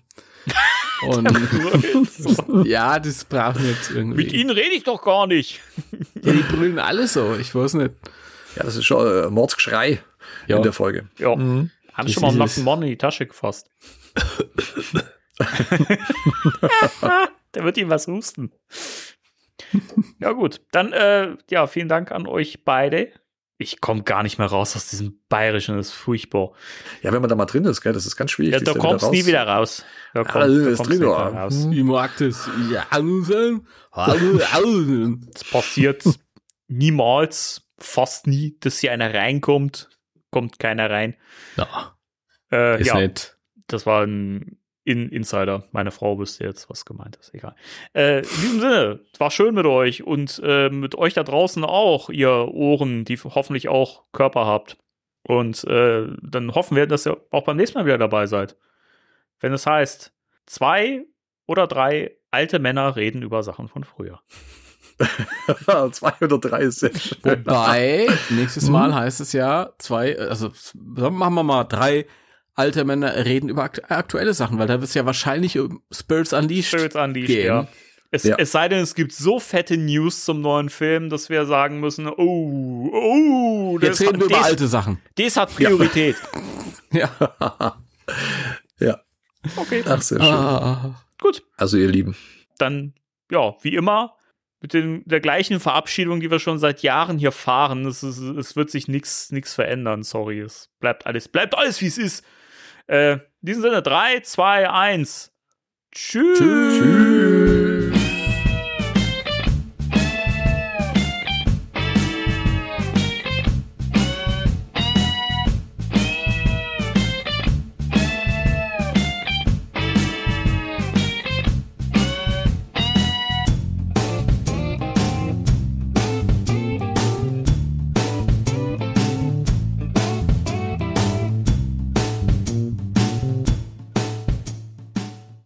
Und ja, das braucht nicht irgendwie. Mit ihnen rede ich doch gar nicht. Ja, die brüllen alle so, ich weiß nicht. Ja, das ist schon äh, Mordsgeschrei Ja. in der Folge. Ja. Mhm. Haben schon mal einen nackten. Mann in die Tasche gefasst. Der wird ihm was husten. Ja, gut. Dann, äh, ja, vielen Dank an euch beide. Ich komme gar nicht mehr raus aus diesem Bayerischen, das ist furchtbar. Ja, wenn man da mal drin ist, gell, das ist ganz schwierig. Ja, da da kommst du nie wieder raus. Da komm, Ja, da ist kommst drin, du nie ja. wieder raus. Ich mag das. Ja, hallo sein. Hallo, hallo. Es passiert niemals, fast nie, dass hier einer reinkommt. Kommt keiner rein. Ja, Äh, ist ja, nett. das war ein In Insider. Meine Frau wüsste jetzt, was gemeint ist. Egal. Äh, in diesem Sinne, es war schön mit euch und äh, mit euch da draußen auch, ihr Ohren, die hoffentlich auch Körper habt. Und äh, dann hoffen wir, dass ihr auch beim nächsten Mal wieder dabei seid. Wenn es heißt, zwei oder drei alte Männer reden über Sachen von früher. Zwei oder drei ist sehr schön. Wobei, nächstes Mal heißt es ja zwei, also machen wir mal drei alte Männer reden über akt aktuelle Sachen, weil da wird es ja wahrscheinlich um Spirits Unleashed Spirits Unleashed, gehen. ja. Es, Ja. es sei denn, es gibt so fette News zum neuen Film, dass wir sagen müssen, oh, oh, Jetzt reden wir über das, alte Sachen. das hat Priorität. Ja. ja, Okay, ach, sehr schön. Ah. gut. Also, ihr Lieben. Dann, ja, wie immer, mit den, der gleichen Verabschiedung, die wir schon seit Jahren hier fahren. Es, ist, es wird sich nichts verändern, sorry. Es bleibt alles, bleibt alles, wie es ist. Äh, in diesem Sinne, 3, 2, 1. Tschüss. Tschüss.